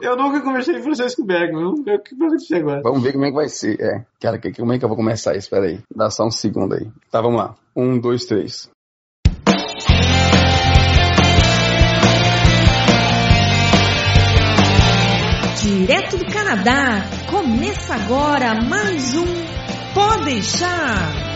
Eu nunca conversei em francês com o Berg, vamos ver o que vai acontecer agora. Vamos ver como é que vai ser. É, cara, que- como é que eu vou começar isso? Pera aí, dá só um segundo aí. Tá, vamos lá. Um, dois, três. Direto do Canadá, começa agora mais um Pode deixar.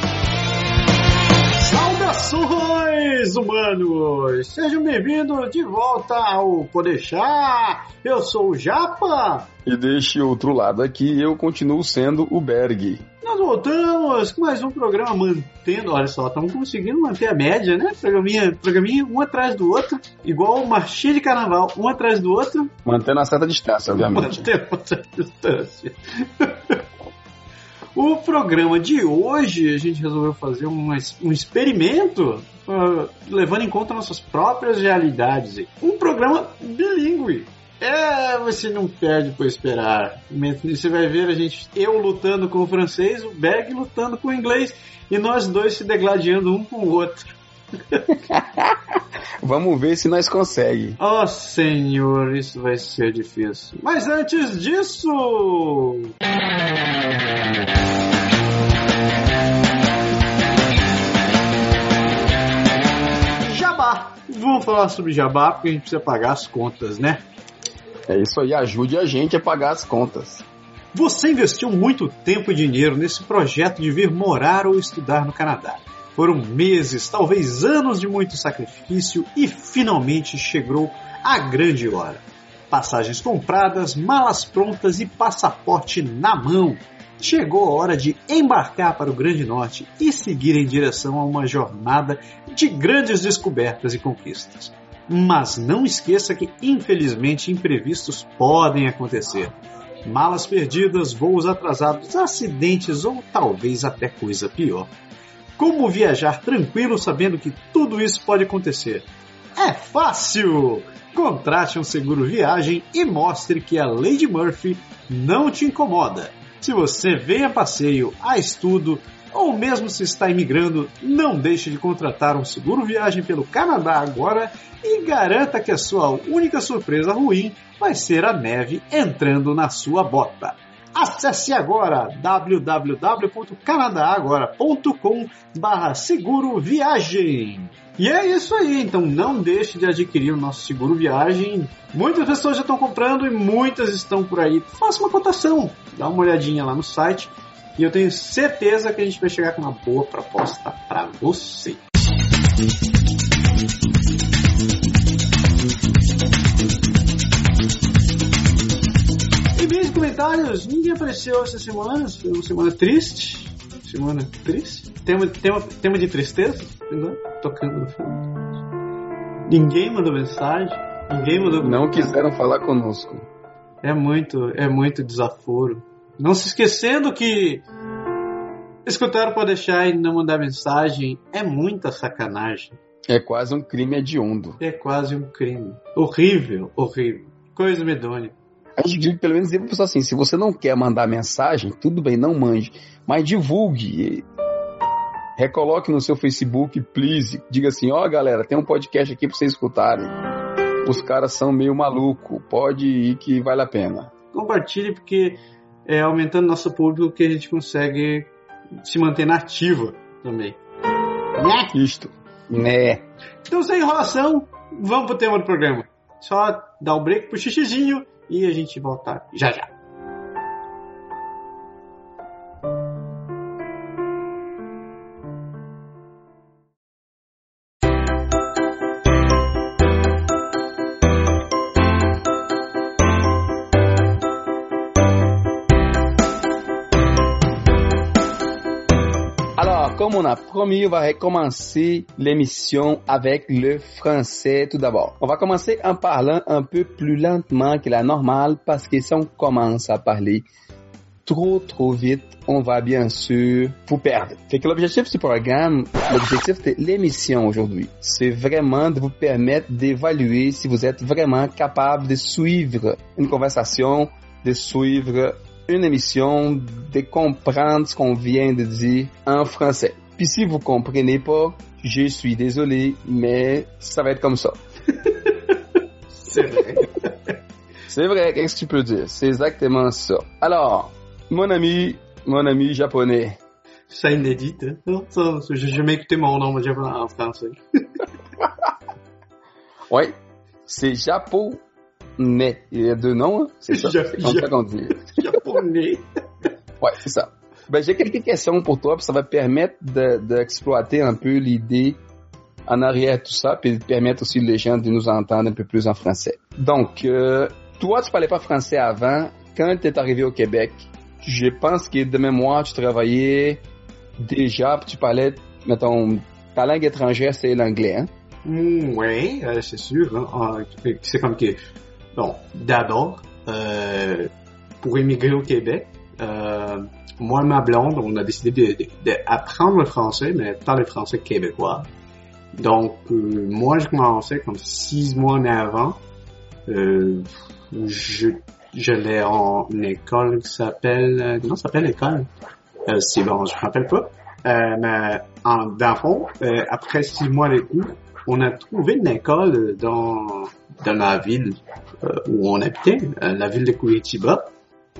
Saudações, humanos! Sejam bem-vindos de volta ao Podeixar. Eu sou o Japa. E deste outro lado aqui, eu continuo sendo o Berg. Nós voltamos com mais um programa mantendo, olha só, estamos conseguindo manter a média, né? Programinha, programinha um atrás do outro, igual marchinha de carnaval, um atrás do outro, Mantendo a certa distância, obviamente. mantemos a distância. O programa de hoje a gente resolveu fazer um, um experimento ah, levando em conta nossas próprias realidades. Um programa bilíngue. É, você não perde por esperar. Você vai ver a gente, eu lutando com o francês, o Berg lutando com o inglês e nós dois se degladiando um com o outro. Vamos ver se nós conseguimos. Oh, senhor, isso vai ser difícil. Mas antes disso. Jabá. Vamos falar sobre jabá porque a gente precisa pagar as contas, né? É isso aí, ajude a gente a pagar as contas. Você investiu muito tempo e dinheiro nesse projeto de vir morar ou estudar no Canadá. Foram meses, talvez anos de muito sacrifício e finalmente chegou a grande hora. Passagens compradas, malas prontas e passaporte na mão. Chegou a hora de embarcar para o Grande Norte e seguir em direção a uma jornada de grandes descobertas e conquistas. Mas não esqueça que, infelizmente, imprevistos podem acontecer malas perdidas, voos atrasados, acidentes ou talvez até coisa pior. Como viajar tranquilo sabendo que tudo isso pode acontecer? É fácil! Contrate um seguro viagem e mostre que a Lady Murphy não te incomoda. Se você vem a passeio, a estudo ou mesmo se está imigrando, não deixe de contratar um seguro viagem pelo Canadá agora e garanta que a sua única surpresa ruim vai ser a neve entrando na sua bota. Acesse agora www.canadagora.com barra seguro viagem. E é isso aí, então não deixe de adquirir o nosso seguro viagem. Muitas pessoas já estão comprando e muitas estão por aí. Faça uma cotação, dá uma olhadinha lá no site e eu tenho certeza que a gente vai chegar com uma boa proposta para você. Comentários, ninguém apareceu essa semana, foi uma semana triste. Semana triste? Tema, tema, tema de tristeza, né? tocando no fundo. Ninguém mandou mensagem, ninguém mandou. Não quiseram falar conosco. É muito, é muito desaforo. Não se esquecendo que escutar pode deixar e não mandar mensagem é muita sacanagem. É quase um crime hediondo. É quase um crime. Horrível, horrível. Coisa medonha. A gente pelo menos dizer pra pessoa assim, se você não quer mandar mensagem, tudo bem, não mande, mas divulgue. Recoloque no seu Facebook, please. Diga assim, ó galera, tem um podcast aqui pra vocês escutarem. Os caras são meio maluco, pode ir que vale a pena. Compartilhe porque é aumentando nosso público que a gente consegue se manter na ativa também. Né? Isto. Né? Então, sem enrolação, vamos pro tema do programa. Só dar o break pro xixizinho e a gente volta já já. Comme on a promis, on va recommencer l'émission avec le français tout d'abord. On va commencer en parlant un peu plus lentement que la normale parce que si on commence à parler trop trop vite, on va bien sûr vous perdre. Fait que l'objectif du programme, l'objectif de l'émission aujourd'hui, c'est vraiment de vous permettre d'évaluer si vous êtes vraiment capable de suivre une conversation, de suivre une émission, de comprendre ce qu'on vient de dire en français. Puis si vous comprenez pas, je suis désolé, mais ça va être comme ça. C'est vrai. C'est vrai, qu'est-ce que tu peux dire? C'est exactement ça. Alors, mon ami, mon ami japonais. Ça inédit, hein? Ça, j'ai jamais écouté mon nom japonais en français. Oui, c'est japonais. Il y a deux noms, hein? c'est ça. Ja- C'est comme ça qu'on dit. Japonais. Ouais, c'est ça. Ben, j'ai quelques questions pour toi, puis ça va permettre de- d'exploiter un peu l'idée en arrière de tout ça, puis permettre aussi les gens de nous entendre un peu plus en français. Donc, euh, toi, tu parlais pas français avant. Quand tu es arrivé au Québec, je pense que de mémoire, tu travaillais déjà, puis tu parlais, mettons, ta langue étrangère, c'est l'anglais, hein? Mm, ouais, euh, c'est sûr. hein. Ah, c'est comme que, bon, d'abord, euh, pour émigrer au Québec, euh, moi ma blonde, on a décidé de- de- d'apprendre le français, mais pas le français québécois. Donc, euh, moi, je commençais comme six mois avant. Euh, je, j'allais en école qui s'appelle, euh, comment s'appelle l'école? Euh, c'est bon, je me rappelle pas. Euh, mais en, dans le fond, après six mois d'écoute, on a trouvé une école dans, dans la ville où on habitait, la ville de Curitiba.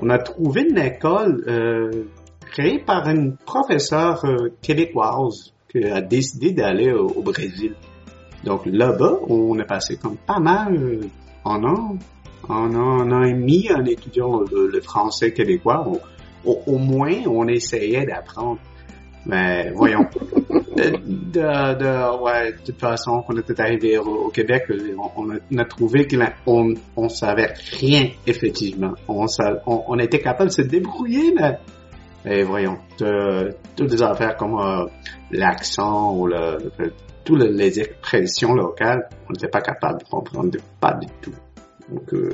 On a trouvé une école euh, créée par une professeure euh, québécoise qui a décidé d'aller au, Brésil. Donc là-bas, on a passé comme pas mal euh, en an, en an, an et demi en étudiant le, le français québécois. Au, au moins, on essayait d'apprendre. Mais voyons. de, de, ouais, de toute façon, quand on était arrivé au, Québec, on, on a, trouvé qu'on on savait rien, effectivement. On, on, était capable de se débrouiller, mais et voyons, toutes des affaires comme euh, l'accent ou le, toutes les- les expressions locales, on n'était pas capable de comprendre, pas du tout. Donc, euh,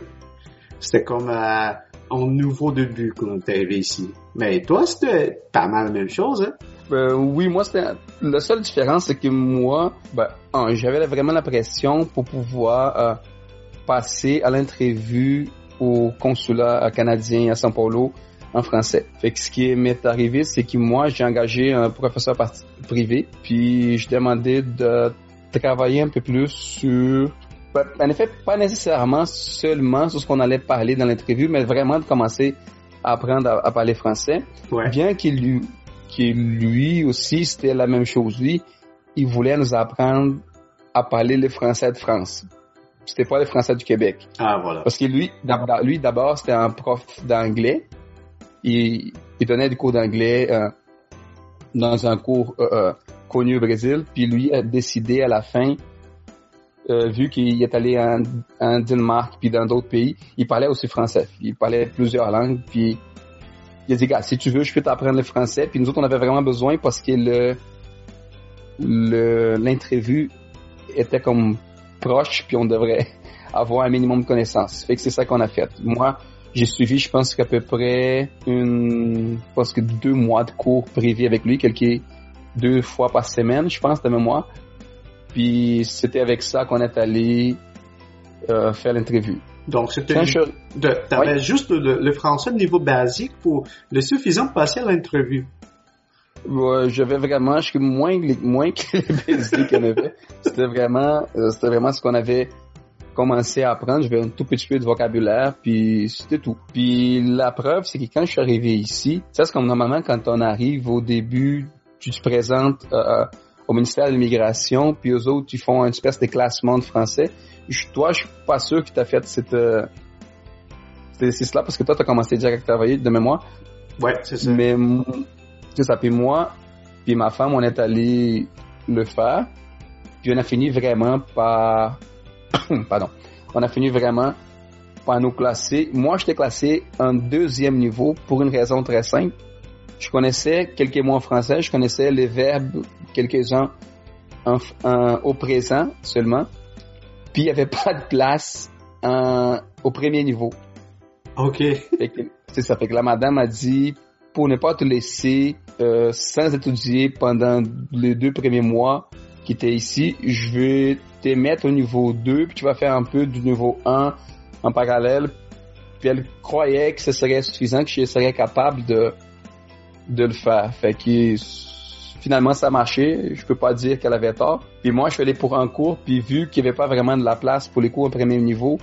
c'était comme euh, un nouveau début quand on est arrivé ici. Mais toi, c'était pas mal la même chose, hein? Euh, oui, moi, c'était la seule différence, c'est que moi, ben, j'avais vraiment l'impression pour pouvoir euh, passer à l'entrevue au consulat canadien à São Paulo en français. Fait que ce qui m'est arrivé, c'est que moi, j'ai engagé un professeur privé, puis je demandais de travailler un peu plus sur ben, en effet, pas nécessairement seulement sur ce qu'on allait parler dans l'interview, mais vraiment de commencer à apprendre à- à parler français Ouais. bien qu'il qu'il lui aussi, c'était la même chose. Lui, il voulait nous apprendre à parler le français de France. C'était pas le français du Québec. Ah, voilà. Parce que lui, lui d'abord, c'était un prof d'anglais. Il, il donnait des cours d'anglais euh, dans un cours euh, euh, connu au Brésil. Puis lui a décidé à la fin, euh, vu qu'il est allé en, en Danemark puis dans d'autres pays, il parlait aussi français. Il parlait plusieurs langues. Puis il a dit, gars, si tu veux, je peux t'apprendre le français. Puis nous autres, on avait vraiment besoin parce que le le- l'entrevue était comme proche, puis on devrait avoir un minimum de connaissances. Fait que c'est ça qu'on a fait. Moi, j'ai suivi, je pense qu'à peu près une, pense que deux mois de cours privés avec lui, quelques deux fois par semaine, je pense, de mémoire. Puis c'était avec ça qu'on est allé euh, faire l'interview. Donc, c'était juste le, le français de niveau basique pour le suffisant de passer à l'entrevue. Ouais, j'avais vraiment, je suis moins, moins que les basiques qu'on avait. C'était vraiment, euh, c'était vraiment ce qu'on avait commencé à apprendre. J'avais un tout petit peu de vocabulaire, puis c'était tout. Puis la preuve, c'est que quand je suis arrivé ici, ça c'est comme normalement quand on arrive au début, tu te présentes euh, au ministère de l'immigration, puis aux autres, ils font une espèce de classement de français. Toi, je suis pas sûr que tu as fait cette... euh, c'est c'est cela parce que toi, tu as commencé direct à travailler de mémoire. Ouais, c'est ça. Mais c'est ça. Puis moi, puis ma femme, on est allé le faire. Puis on a fini vraiment par... Pardon. On a fini vraiment par nous classer. Moi, j'étais classé en deuxième niveau pour une raison très simple. Je connaissais quelques mots en français, je connaissais les verbes, quelques-uns en, en- au présent seulement. Puis il n'y avait pas de place en- au premier niveau. OK. C'est ça. Fait que la madame a dit, pour ne pas te laisser euh, sans étudier pendant les deux premiers mois qui étaient ici, je vais te mettre au niveau 2, puis tu vas faire un peu du niveau 1 en parallèle. Puis elle croyait que ce serait suffisant, que je serais capable de, de le faire. Fait que finalement ça a marché. Je peux pas dire qu'elle avait tort. Puis moi, je suis allé pour un cours, puis vu qu'il n'y avait pas vraiment de la place pour les cours au premier niveau,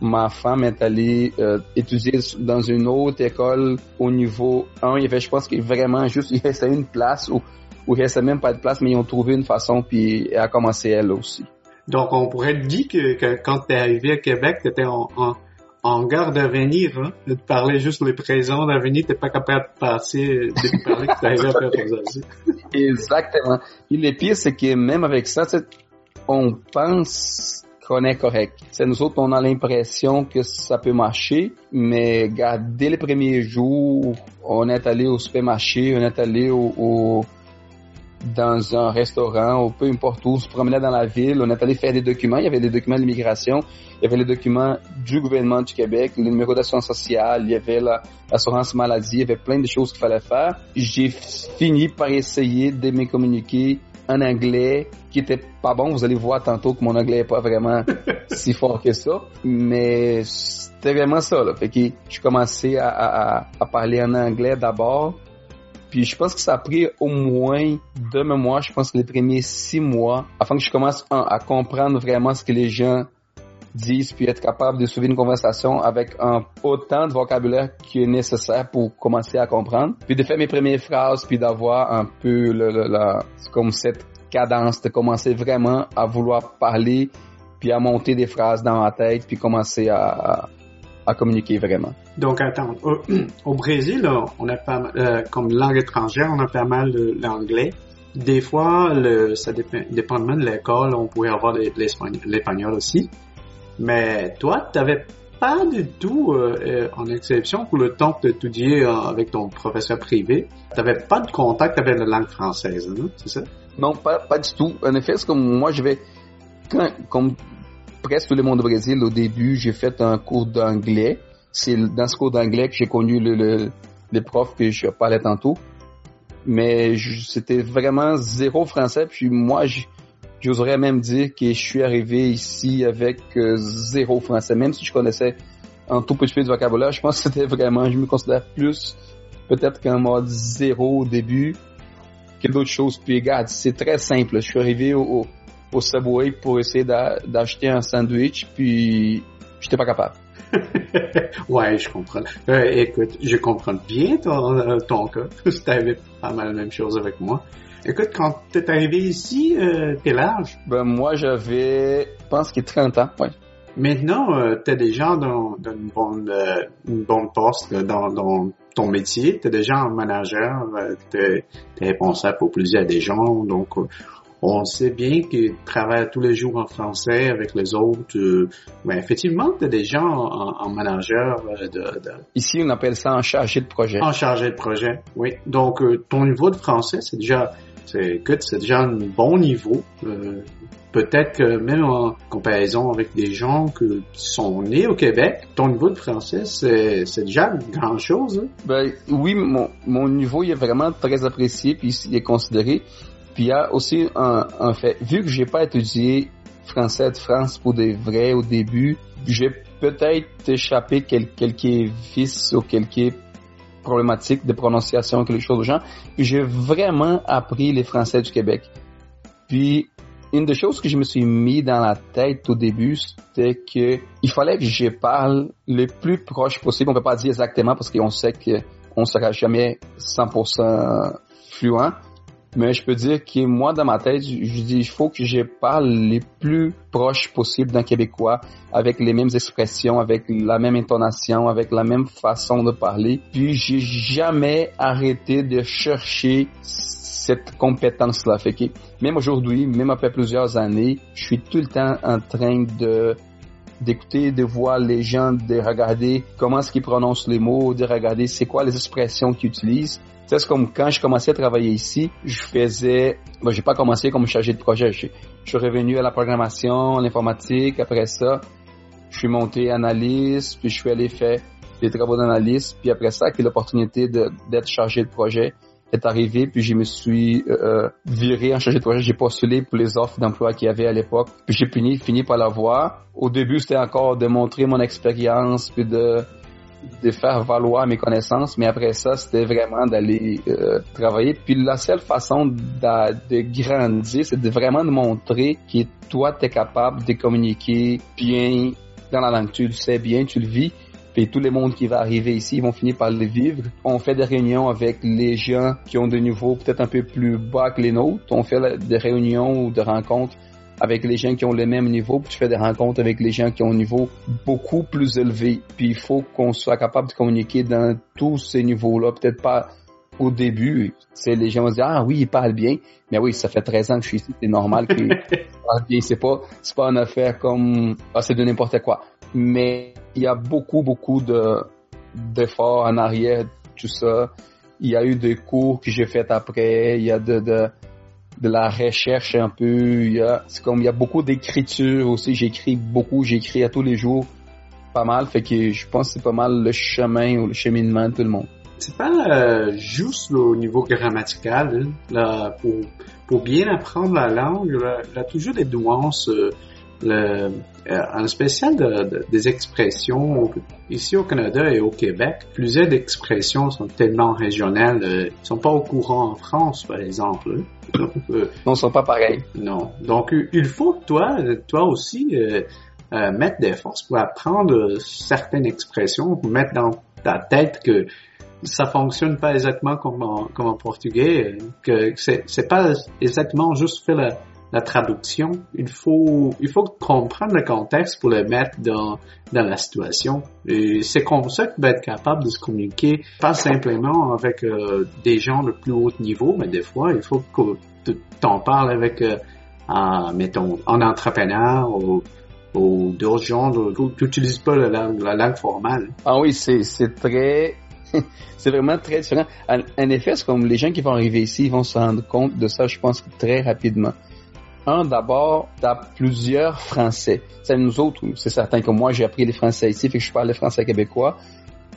ma femme est allée euh, étudier dans une autre école au niveau 1. Il y avait, je pense, qu'il vraiment juste, il restait une place où, où il restait même pas de place, mais ils ont trouvé une façon, puis elle a commencé elle aussi. Donc, on pourrait dire que, que quand tu es arrivé à Québec, tu étais en, en, en gare d'avenir, hein? Tu parlais juste les présents d'avenir, t'es pas capable de passer, de parler que tu arrivé à faire Exactement. Et le pire, c'est que même avec ça, on pense qu'on est correct. C'est nous autres, on a l'impression que ça peut marcher, mais dès les premiers jours, on est allé au supermarché, on est allé au, dans un restaurant ou peu importe où, on se promenait dans la ville, on est allé faire des documents, il y avait des documents d'immigration, il y avait les documents du gouvernement du Québec, le numéro d'assurance sociale, il y avait l'assurance maladie, il y avait plein de choses qu'il fallait faire. J'ai fini par essayer de me communiquer en anglais qui était pas bon. Vous allez voir tantôt que mon anglais est pas vraiment si fort que ça. Mais c'était vraiment ça. Là. Fait que je commençais à, à, à parler en anglais d'abord. Puis je pense que ça a pris au moins de mémoire, je pense que les premiers six mois, afin que je commence à, comprendre vraiment ce que les gens disent, puis être capable de suivre une conversation avec un autant de vocabulaire qui est nécessaire pour commencer à comprendre. Puis de faire mes premières phrases, puis d'avoir un peu le, le, comme cette cadence, de commencer vraiment à vouloir parler, puis à monter des phrases dans ma tête, puis commencer à, communiquer vraiment. Donc, attends, au, Brésil, on a pas euh, comme langue étrangère, on a pas mal l'anglais. Des fois, le, ça dépend, dépendamment de l'école, on pouvait avoir l'espagnol aussi. Mais toi, tu n'avais pas du tout, euh, euh, en exception pour le temps que tu étudiais avec ton professeur privé, tu n'avais pas de contact avec la langue française, non? C'est ça? Non, pas, pas du tout. En effet, c'est comme moi, je vais, comme presque tout le monde au Brésil, au début, j'ai fait un cours d'anglais. C'est dans ce cours d'anglais que j'ai connu le, le, les profs que je parlais tantôt. Mais c'était vraiment zéro français. Puis moi, j'oserais même dire que je suis arrivé ici avec euh, zéro français. Même si je connaissais un tout petit peu de vocabulaire, je pense que c'était vraiment, je me considère plus peut-être qu'un mode zéro au début d'autres choses. Puis regarde, c'est très simple. Je suis arrivé au Subway pour essayer d'acheter un sandwich, puis j'étais pas capable. ouais, je comprends. Euh, écoute, je comprends bien ton, euh, ton cas. C'était pas mal la même chose avec moi. Écoute, quand t'es arrivé ici, euh, quel âge? Ben, moi, j'avais, je pense qu'il 30 ans, ouais. Maintenant, euh, t'es déjà dans, dans une bonne, euh, une bonne poste dans, dans ton métier, tu es déjà un manager, tu es, responsable pour plusieurs des gens, donc on sait bien que tu travailles tous les jours en français avec les autres. Euh, mais effectivement, tu es déjà en, manager de, Ici, on appelle ça un chargé de projet. Un chargé de projet, oui. Donc, ton niveau de français, c'est déjà, c'est, c'est déjà un bon niveau peut-être que même en comparaison avec des gens qui sont nés au Québec, ton niveau de français, c'est déjà grand chose. Hein? Ben, oui, mon, mon niveau il est vraiment très apprécié, puis il est considéré. Puis il y a aussi un, un fait, vu que j'ai pas étudié français de France pour des vrais au début, j'ai peut-être échappé quelques vices ou quelques problématiques de prononciation, quelque chose de genre. J'ai vraiment appris les français du Québec. Puis une des choses que je me suis mis dans la tête au début, c'était que il fallait que je parle le plus proche possible. On peut pas dire exactement parce qu'on sait qu'on sera jamais 100% fluent. Mais je peux dire que moi, dans ma tête, je dis, il faut que je parle le plus proche possible d'un Québécois, avec les mêmes expressions, avec la même intonation, avec la même façon de parler. Puis j'ai jamais arrêté de chercher cette compétence-là. Fait que même aujourd'hui, même après plusieurs années, je suis tout le temps en train de d'écouter, de voir les gens, de regarder comment est-ce qu'ils prononcent les mots, de regarder c'est quoi les expressions qu'ils utilisent. C'est comme quand je commençais à travailler ici, je faisais, bon, j'ai pas commencé comme chargé de projet. Je, suis revenu à la programmation, l'informatique. Après ça, je suis monté analyste, puis je suis allé faire des travaux d'analyse. Puis après ça, j'ai l'opportunité d'être chargé de projet est arrivé, puis je me suis euh, euh, viré en chargé de projet. J'ai postulé pour les offres d'emploi qu'il y avait à l'époque. Puis j'ai fini, fini par l'avoir. Au début, c'était encore de montrer mon expérience, puis de de faire valoir mes connaissances, mais après ça, c'était vraiment d'aller euh, travailler. Puis la seule façon de, grandir, c'est de vraiment de montrer que toi, tu es capable de communiquer bien dans la langue. Tu le sais bien, tu le vis. Puis tout le monde qui va arriver ici, ils vont finir par le vivre. On fait des réunions avec les gens qui ont des niveaux peut-être un peu plus bas que les nôtres. On fait des réunions ou des rencontres avec les gens qui ont le même niveau, puis tu fais des rencontres avec les gens qui ont un niveau beaucoup plus élevé. Puis il faut qu'on soit capable de communiquer dans tous ces niveaux-là. Peut-être pas au début, c'est les gens vont dire ah oui, il parle bien, mais oui, ça fait 13 ans que je suis ici, c'est normal qu'il parle bien. C'est pas c'est pas une affaire comme ah c'est de n'importe quoi. Mais il y a beaucoup beaucoup de d'efforts en arrière tout ça. Il y a eu des cours que j'ai fait après, il y a de, de de la recherche un peu, c'est comme il y a beaucoup d'écriture aussi, j'écris beaucoup, j'écris à tous les jours pas mal, fait que je pense que c'est pas mal le chemin ou le cheminement de tout le monde c'est pas euh, juste au niveau grammatical. Hein. Là, pour, pour bien apprendre la langue, il y a toujours des nuances. Euh, le, euh, en spécial de, des expressions ici au Canada et au Québec, plusieurs d'expressions sont tellement régionales, euh, ils sont pas au courant en France par exemple. Hein. Donc, euh, non, sont pas pareils. Non. Donc il faut que toi, toi aussi, euh, mettre des forces pour apprendre certaines expressions, pour mettre dans ta tête que ça fonctionne pas exactement comme en, comme en portugais, que c'est, c'est pas exactement juste faire la, la traduction. Il faut, il faut comprendre le contexte pour le mettre dans, dans la situation. Et c'est comme ça que tu vas être capable de se communiquer, pas simplement avec euh, des gens de plus haut niveau, mais des fois, il faut que tu t'en parles avec, euh, mettons, un entrepreneur ou, ou d'autres gens, tu n'utilises pas la langue, la langue formale. Ah oui, c'est, c'est très c'est vraiment très différent. En, effet, c'est comme les gens qui vont arriver ici, ils vont se rendre compte de ça, je pense, très rapidement. Un, d'abord, t'as plusieurs Français. C'est nous autres, c'est certain que moi, j'ai appris les Français ici, fait que je parle le français québécois.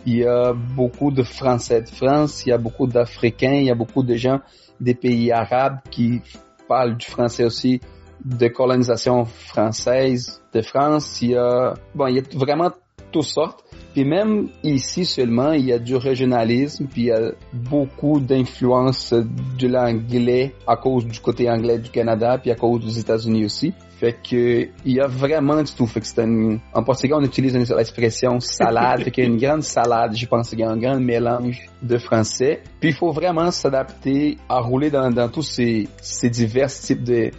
Il y a beaucoup de Français de France, il y a beaucoup d'Africains, il y a beaucoup de gens des pays arabes qui parlent du français aussi de colonisation française de France. Il y a, bon, il y a vraiment toutes sortes. Puis même ici seulement, il y a du régionalisme, puis il y a beaucoup d'influence de l'anglais à cause du côté anglais du Canada, puis à cause des États-Unis aussi. Fait que il y a vraiment du tout. Fait que c'est en portugais on utilise l'expression salade. fait qu'il y a une grande salade. Je pense qu'il y a un grand mélange de français. Puis il faut vraiment s'adapter à rouler dans, dans tous ces, ces divers types de,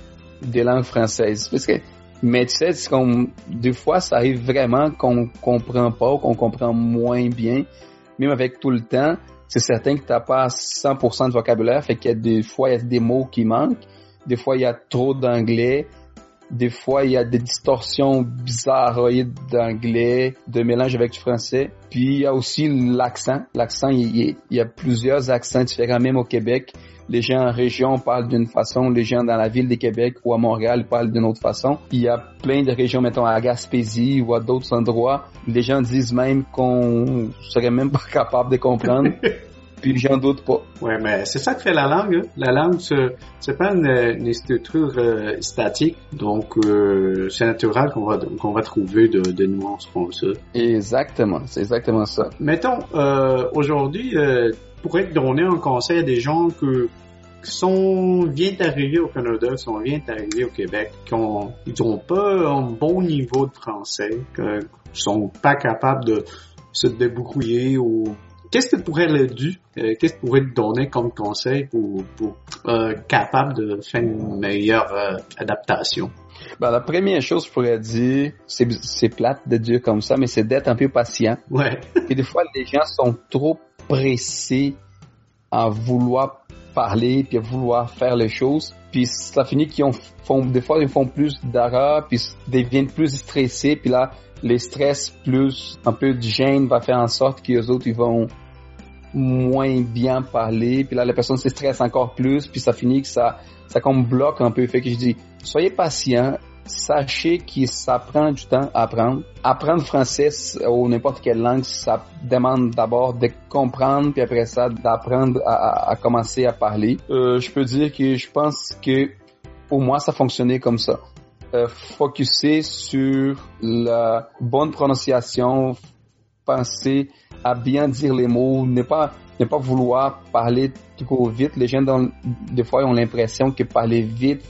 de langues françaises. Parce que mais tu sais, c'est des fois, ça arrive vraiment qu'on comprend pas, qu'on comprend moins bien. Même avec tout le temps, c'est certain que t'as pas 100% de vocabulaire, fait qu'il y a des fois, il y a des mots qui manquent. Des fois, il y a trop d'anglais. Des fois, il y a des distorsions bizarres d'anglais, de mélange avec du français. Puis, il y a aussi l'accent. L'accent, il y a plusieurs accents différents, même au Québec les gens en région parlent d'une façon, les gens dans la ville de Québec ou à Montréal parlent d'une autre façon. Il y a plein de régions, mettons à Gaspésie ou à d'autres endroits, les gens disent même qu'on serait même pas capable de comprendre. Puis j'en doute pas. Ouais, mais c'est ça que fait la langue. Hein. La langue, c'est pas une, structure euh, statique, donc euh, c'est naturel qu'on va qu'on va trouver de, de, nuances comme ça. Exactement, c'est exactement ça. Mettons, euh, aujourd'hui, pourrait donner un conseil à des gens que qui sont viennent d'arriver au Canada, qui sont viennent d'arriver au Québec, qui ont ils ont pas un bon niveau de français, qui sont pas capables de se débrouiller ou qu'est-ce que tu pourrais leur dire, euh, qu'est-ce que tu pourrais te donner comme conseil pour, pour euh, capable de faire une meilleure euh, adaptation? Ben, la première chose que je pourrais dire, c'est, c'est plate de dire comme ça, mais c'est d'être un peu patient. Ouais. Et des fois, les gens sont trop pressés à vouloir parler puis à vouloir faire les choses puis ça finit qu'ils font des fois ils font plus d'erreurs puis deviennent plus stressés puis là les stress plus un peu de gêne va faire en sorte que les autres ils vont moins bien parler puis là la personne se stresse encore plus puis ça finit que ça ça comme bloque un peu fait que je dis soyez patient sachez que ça prend du temps à apprendre. Apprendre français ou n'importe quelle langue, ça demande d'abord de comprendre, puis après ça, d'apprendre à, commencer à parler. Euh, je peux dire que je pense que pour moi, ça fonctionnait comme ça. Euh, focuser sur la bonne prononciation, penser à bien dire les mots, ne pas ne pas vouloir parler trop vite. Les gens, des fois, ont l'impression que parler vite,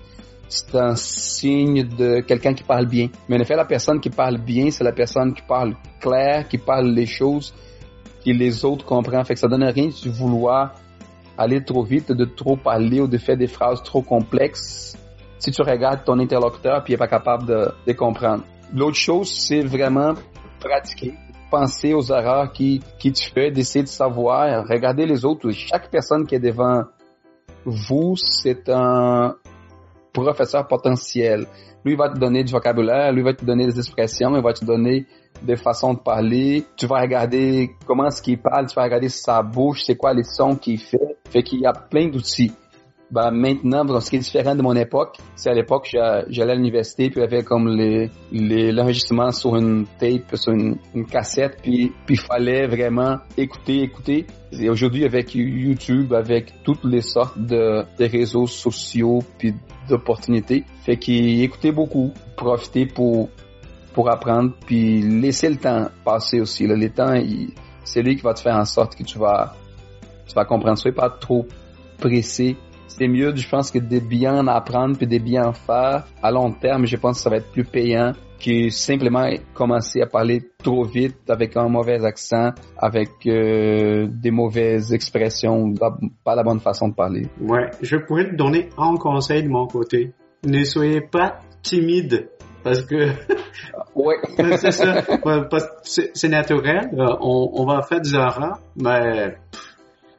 c'est un signe de quelqu'un qui parle bien. Mais en effet, la personne qui parle bien, c'est la personne qui parle clair, qui parle les choses que les autres comprennent. Fait que ça donne rien de vouloir aller trop vite, de trop parler ou de faire des phrases trop complexes si tu regardes ton interlocuteur puis il n'est pas capable de, de comprendre. L'autre chose, c'est vraiment pratiquer penser aux erreurs qui, qui tu fais, d'essayer de savoir, regarder les autres. Chaque personne qui est devant vous, c'est un professeur potentiel. Lui va te donner du vocabulaire, lui va te donner des expressions, il va te donner des façons de parler. Tu vas regarder comment est-ce qu'il parle, tu vas regarder sa bouche, c'est quoi les sons qu'il fait. Fait qu'il y a plein d'outils. Ben, maintenant, ce qui est différent de mon époque, c'est à l'époque, j'allais à l'université, puis avait comme les, l'enregistrement sur une tape, sur une, cassette, puis il fallait vraiment écouter, écouter. Et aujourd'hui, avec YouTube, avec toutes les sortes de, réseaux sociaux, puis d'opportunités, fait qu'il écoutait beaucoup, profiter pour pour apprendre, puis laisser le temps passer aussi. Le temps, c'est lui qui va te faire en sorte que tu vas, tu vas comprendre. Sois pas trop pressé c'est mieux, je pense, que de bien apprendre puis de bien faire. À long terme, je pense que ça va être plus payant que simplement commencer à parler trop vite avec un mauvais accent, avec euh, des mauvaises expressions, pas la bonne façon de parler. Ouais, je pourrais te donner un conseil de mon côté. Ne soyez pas timide parce que ouais. c'est ça, c'est naturel. Euh, on, on va faire des erreurs, mais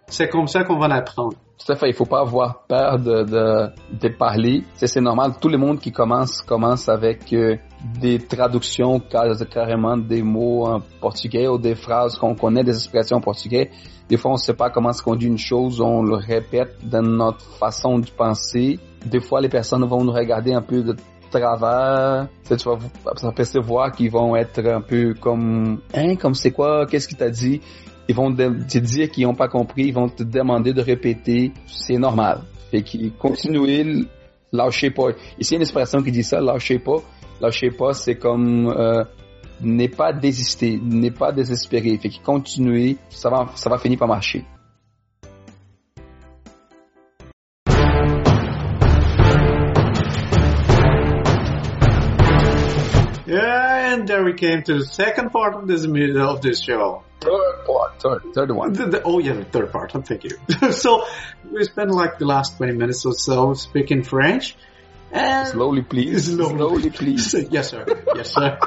c'est comme ça qu'on va l'apprendre. Tout à fait, il faut pas avoir peur de, de, parler. C'est normal, tout le monde qui commence commence avec euh, des traductions carrément des mots en portugais ou des phrases qu'on connaît, des expressions en portugais. Des fois, on ne sait pas comment se conduit une chose, on le répète dans notre façon de penser. Des fois, les personnes vont nous regarder un peu de travers, tu vas percevoir qu'ils vont être un peu comme, hein, comme c'est quoi, qu'est-ce qu'il t'a dit? Ils vont te dire qu'ils n'ont pas compris, ils vont te demander de répéter, c'est normal. Fait qu'ils continuent, lâchez pas. Ici, il y a une expression qui dit ça, lâchez pas. Lâchez pas, c'est comme euh, ne pas désister, ne pas désespérer. Fait qu'ils continuent, ça va, ça va finir par marcher. And there we came to the second part of this of this show. Third part, third, third one. The, the, oh yeah, the third part. Thank you. so we spent like the last 20 minutes or so speaking French. And slowly, please. Slowly, slowly please. yes, sir. Yes, sir.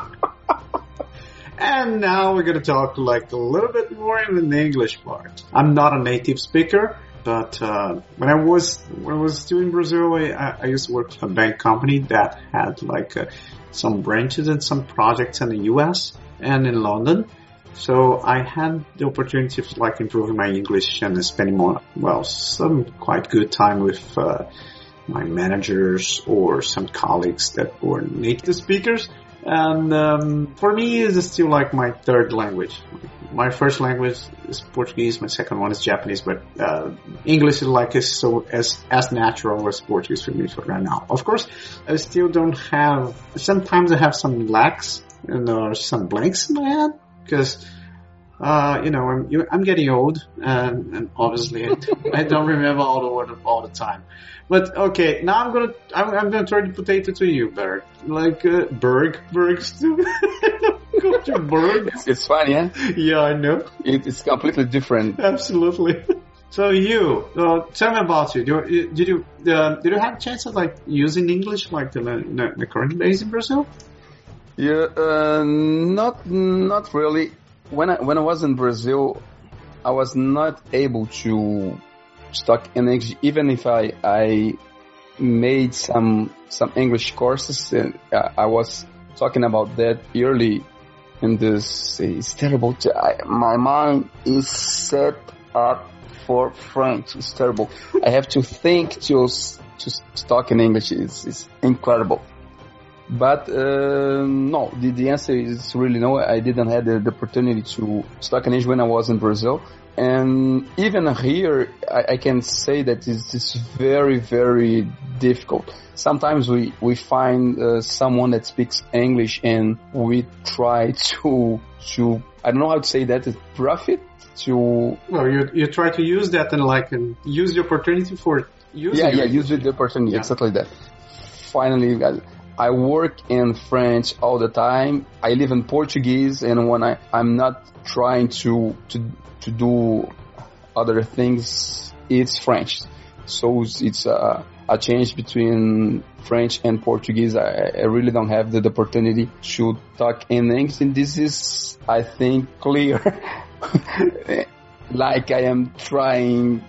and now we're going to talk like a little bit more in the English part. I'm not a native speaker, but uh, when I was when I was still in Brazil, I, I used to work for a bank company that had like uh, some branches and some projects in the U.S. and in London. So I had the opportunity of like improving my English and spending more, well, some quite good time with uh, my managers or some colleagues that were native speakers. And um, for me, it's still like my third language. My first language is Portuguese. My second one is Japanese. But uh, English is like is so as as natural as Portuguese for me for right now. Of course, I still don't have. Sometimes I have some lacks and or some blanks in my head because uh, you know I'm you, I'm getting old and, and obviously I, don't remember all the word all the time. But okay, now I'm gonna I'm, I'm gonna turn the potato to you, Berg. Like uh, Berg, Berg. Go to Berg. It's funny, yeah. Yeah, I know. It, it's completely different. Absolutely. So you, uh, tell me about you. Did you did you, uh, did you have a chance of like using English like the, the, the current days in Brazil? Yeah, uh, not not really. When I when I was in Brazil, I was not able to in English, even if I I made some some English courses. And I was talking about that early in this. It's terrible. I, my mind is set up for French. It's terrible. I have to think to to talk in English. It's, it's incredible. But uh, no, the, the answer is really no. I didn't have the, the opportunity to start an age when I was in Brazil. And even here, I, I can say that it's, it's, very, very difficult. Sometimes we, we find uh, someone that speaks English and we try to, to, I don't know how to say that, profit to... Well, you, you try to use that and like, and use the opportunity for using Yeah, yeah, use the opportunity, yeah. exactly that finally, I, work in French all the time. I live in Portuguese, and when I I'm not trying to to to do other things, it's French. So it's a a change between French and Portuguese. I, I really don't have the, the opportunity to talk in English, and this is, I think, clear. like I am trying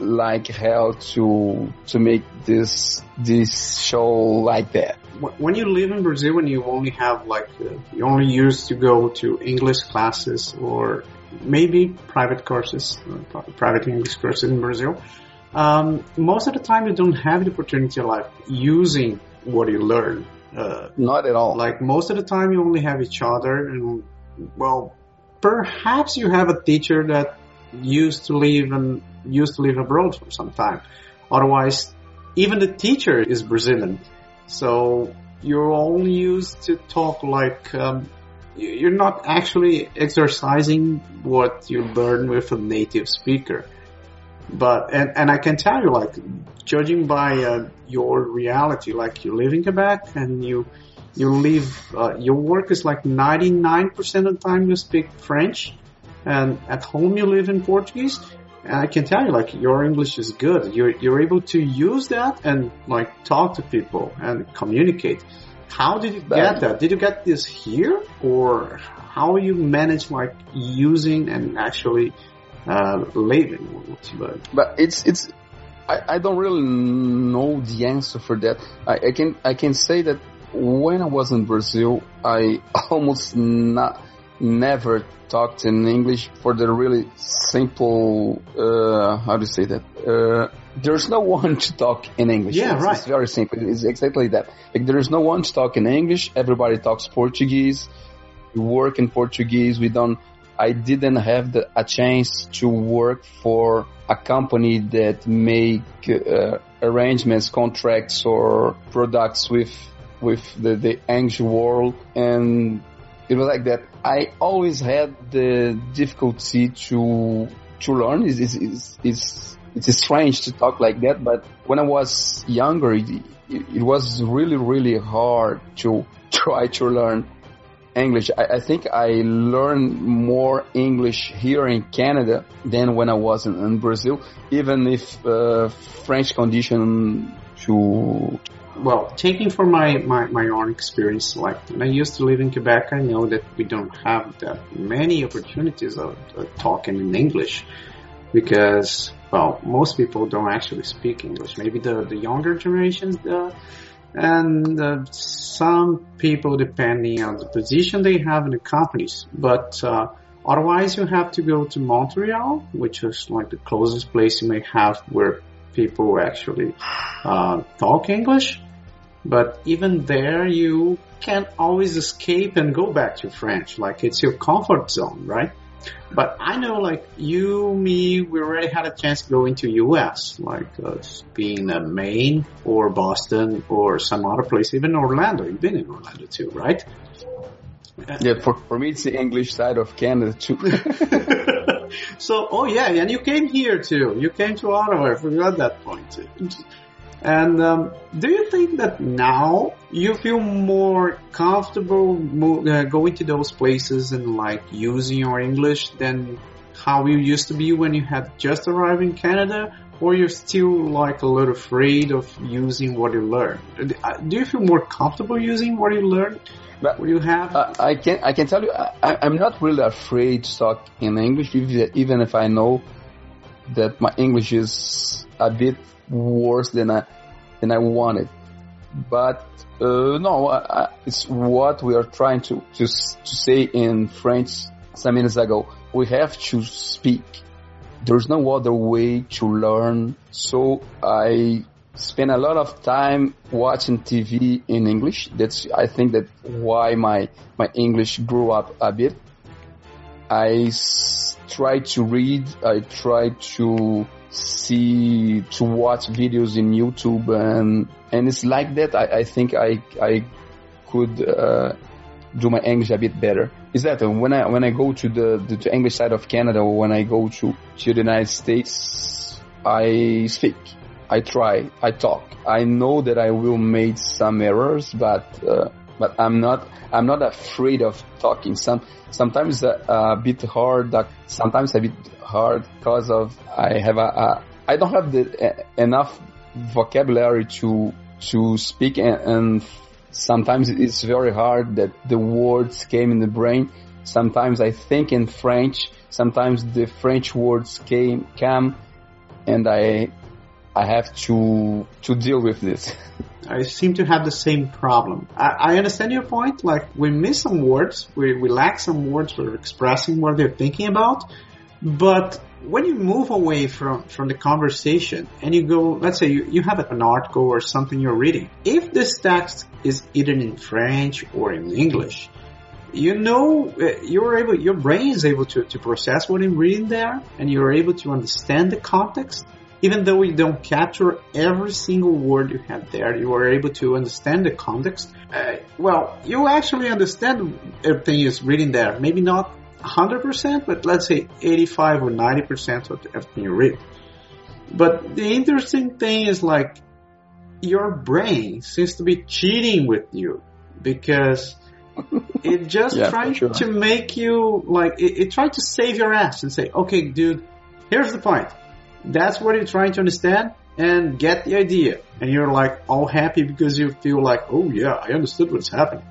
like hell to to make this this show like that. When you live in Brazil and you only have like you only used to go to English classes or maybe private courses, private English courses in Brazil. Um, most of the time, you don't have the opportunity of like using what you learn. Uh, Not at all. Like most of the time, you only have each other, and well, perhaps you have a teacher that used to live and used to live abroad for some time. Otherwise, even the teacher is Brazilian, so you're only used to talk like um, you're not actually exercising what you learn with a native speaker. But and and I can tell you, like, judging by uh, your reality, like you live in Quebec and you you live, uh, your work is like 99% of the time you speak French, and at home you live in Portuguese. And I can tell you, like, your English is good. You're you're able to use that and like talk to people and communicate. How did you get that? Did you get this here, or how you manage like using and actually uh, living. But, but it's it's I, I don't really know the answer for that. I, I can I can say that when I was in Brazil, I almost not never talked in English for the really simple uh, how do you say that uh, there's no one to talk in English. Yeah, it's, right. It's very simple. It's exactly that. Like there is no one to talk in English. Everybody talks Portuguese. We work in Portuguese. We don't I didn't have the, a chance to work for a company that make uh, arrangements, contracts, or products with with the the English world, and it was like that. I always had the difficulty to to learn. It's it's, it's, it's strange to talk like that, but when I was younger, it, it was really really hard to try to learn English. I, I, think I learned more English here in Canada than when I was in, in Brazil, even if uh, French condition to. Well, taking from my, my, my own experience, like when I used to live in Quebec, I know that we don't have that many opportunities of, of talking in English because, well, most people don't actually speak English. Maybe the, the younger generations, uh, and uh, some people depending on the position they have in the companies. But uh, otherwise, you have to go to Montreal, which is like the closest place you may have where people actually uh, talk English. But even there, you can't always escape and go back to French. Like it's your comfort zone, right? But I know, like you, me, we already had a chance to go into U.S. Like uh, being a Maine or Boston or some other place, even Orlando. You've been in Orlando too, right? Yeah, for, for me, it's the English side of Canada too. so, oh yeah, and you came here too. You came to Ottawa. I forgot that point too. And um, do you think that now you feel more comfortable uh, going to those places and like using your English than how you used to be when you had just arrived in Canada? Or you're still like a little afraid of using what you learned? Uh, do you feel more comfortable using what you learned? But what you have? Uh, I can I can tell you I, I'm not really afraid to talk in English, even if I know that my English is a bit worse than I than I wanted. But uh, no, I, it's what we are trying to, to to say in French some minutes ago. We have to speak. There's no other way to learn. So I spend a lot of time watching TV in English. That's I think that why my my English grew up a bit. I try to read. I try to see to watch videos in YouTube and and it's like that. I, I think I I could uh, do my English a bit better. Is that uh, when I when I go to the, the to English side of Canada or when I go to, to the United States, I speak. I try, I talk. I know that I will make some errors, but uh, but I'm not I'm not afraid of talking. Some sometimes a, a bit hard, sometimes a bit hard because of I have a, a I don't have the uh, enough vocabulary to to speak and, and sometimes it's very hard that the words came in the brain. Sometimes I think in French. Sometimes the French words came come, and I I have to to deal with this. I seem to have the same problem. I, I, understand your point. Like we miss some words, we, we lack some words for expressing what they're thinking about. But when you move away from, from the conversation and you go, let's say you, you have an article or something you're reading. If this text is either in French or in English, you know, uh, you're able, your brain is able to, to process what you're reading there and you're able to understand the context even though you don't capture every single word you have there, you are able to understand the context. Uh, well, you actually understand everything is written there. Maybe not 100%, but let's say 85 or 90% of everything you read. But the interesting thing is like your brain seems to be cheating with you because it just yeah, tries sure. to make you like it, it tried to save your ass and say, okay, dude, here's the point that's what you're trying to understand and get the idea. And you're like all happy because you feel like, oh yeah, I understood what's happening.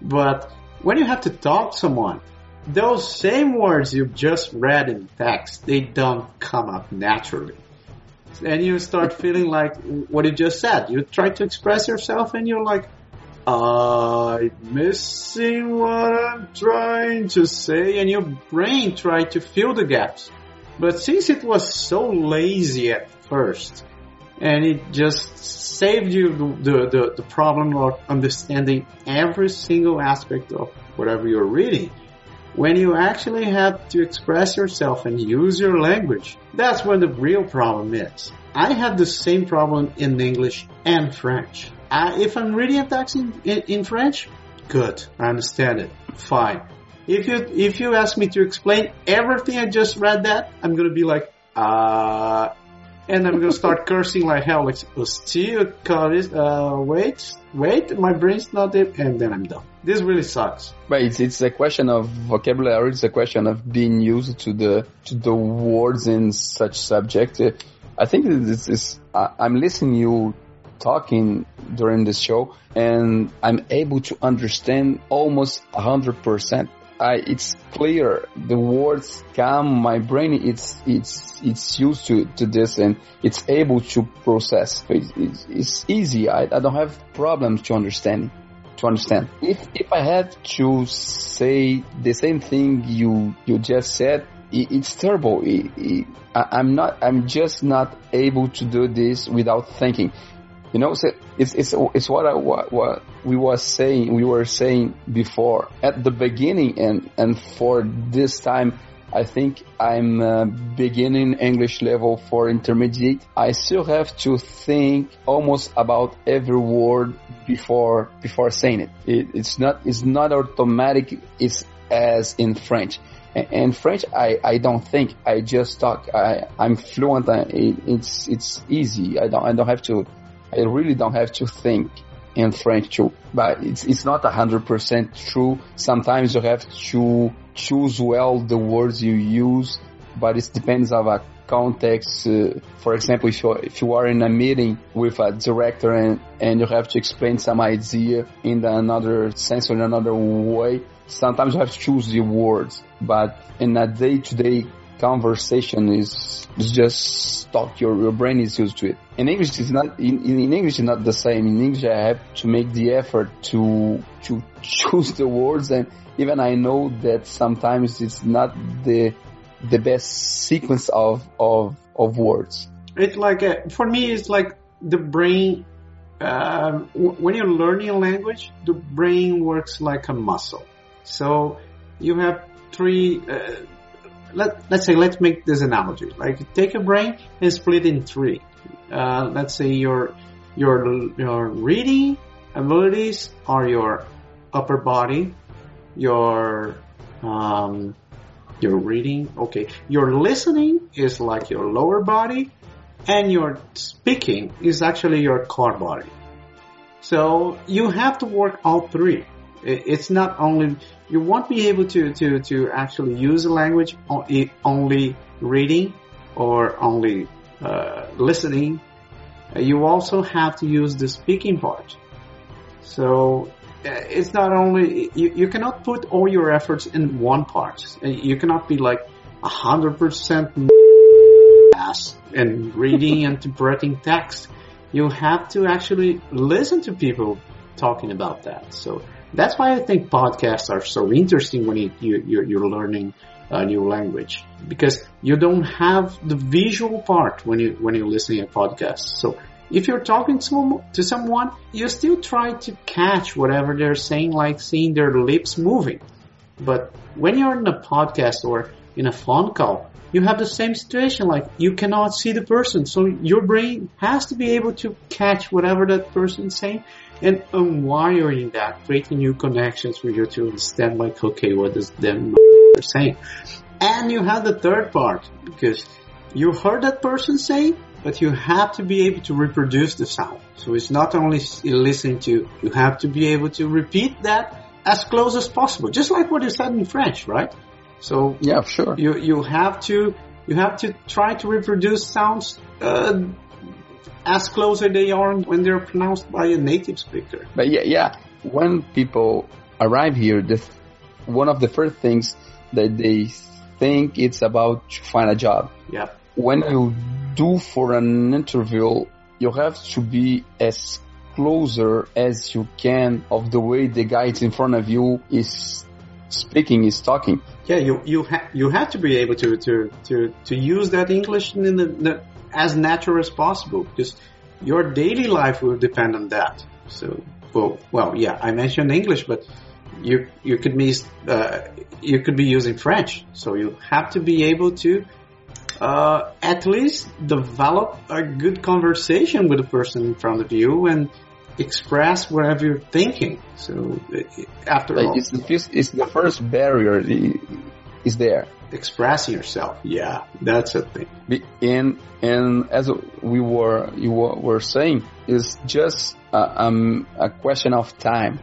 But when you have to talk to someone, those same words you've just read in text, they don't come up naturally. And you start feeling like what you just said. You try to express yourself and you're like, I'm missing what I'm trying to say. And your brain try to fill the gaps. But since it was so lazy at first, and it just saved you the, the, the, problem of understanding every single aspect of whatever you're reading, when you actually have to express yourself and use your language, that's when the real problem is. I have the same problem in English and French. I, if I'm reading a text in, in, in French, good, I understand it, fine. If you if you ask me to explain everything I just read that, I'm gonna be like, uh, and I'm gonna start cursing like hell, like still uh, wait, wait, my brain's not there, and then I'm done. This really sucks. But it's it's a question of vocabulary. It's a question of being used to the to the words in such subject. I think this is. I'm listening you talking during this show, and I'm able to understand almost hundred percent I, it's clear. The words come. My brain, it's it's it's used to to this, and it's able to process. It's, it's, it's easy. I, I don't have problems to understand. To understand. If if I had to say the same thing you you just said, it, it's terrible. It, I, I'm not. I'm just not able to do this without thinking. You know, so it's it's it's what I what, what we was saying we were saying before at the beginning, and and for this time, I think I'm uh, beginning English level for intermediate. I still have to think almost about every word before before saying it. it it's not it's not automatic. It's as in French. In French, I, I don't think. I just talk. I, I'm fluent. It, it's it's easy. I don't I don't have to I really don't have to think in French too. But it's, it's not a hundred percent true. Sometimes you have to choose well the words you use, but it depends on a context. Uh, for example, if you if you are in a meeting with a director and and you have to explain some idea in another sense or in another way, sometimes you have to choose the words. But in a day to day conversation is, is just talk. Your, your brain is used to it. In English, it's not, in, in English, it's not the same. In English, I have to make the effort to, to choose the words and even I know that sometimes it's not the, the best sequence of, of, of words. It's like, a, for me, it's like the brain, uh, when you're learning a language, the brain works like a muscle. So you have three, uh, let, let's say, let's make this analogy. Like take a brain and split in three. Uh, let's say your, your, your reading abilities are your upper body, your, um, your reading, okay. Your listening is like your lower body and your speaking is actually your core body. So you have to work all three. It's not only, you won't be able to, to, to actually use a language only reading or only uh, listening. You also have to use the speaking part. So uh, it's not only, you, you cannot put all your efforts in one part. You cannot be like a hundred percent ass and reading and interpreting text. You have to actually listen to people talking about that. So that's why I think podcasts are so interesting when you, you, you're learning a new language because you don't have the visual part when you when you're listening to podcasts. So if you're talking to, to someone, you still try to catch whatever they're saying, like seeing their lips moving. But when you're in a podcast or in a phone call, you have the same situation, like you cannot see the person. So your brain has to be able to catch whatever that person is saying and unwiring that, creating new connections for you to understand like, okay, what is them saying? And you have the third part, because you heard that person say, but you have to be able to reproduce the sound. So it's not only listening to, you have to be able to repeat that as close as possible, just like what you said in French, right? So yeah, sure. You you have to you have to try to reproduce sounds uh, as close as they are when they're pronounced by a native speaker. But yeah, yeah. When people arrive here, the one of the first things that they think it's about to find a job. Yeah. When you do for an interview, you have to be as closer as you can of the way the guy in front of you is speaking, is talking. Yeah, you you ha- you have to be able to to to to use that English in the, the as natural as possible because your daily life will depend on that. So, well, well, yeah, I mentioned English, but you you could be uh, you could be using French. So you have to be able to uh, at least develop a good conversation with the person in front of you and express whatever you're thinking. So after all, it's the, first, it's the first barrier is there. Expressing yourself, yeah, that's a thing. And and as we were you were saying, is just a, um, a question of time.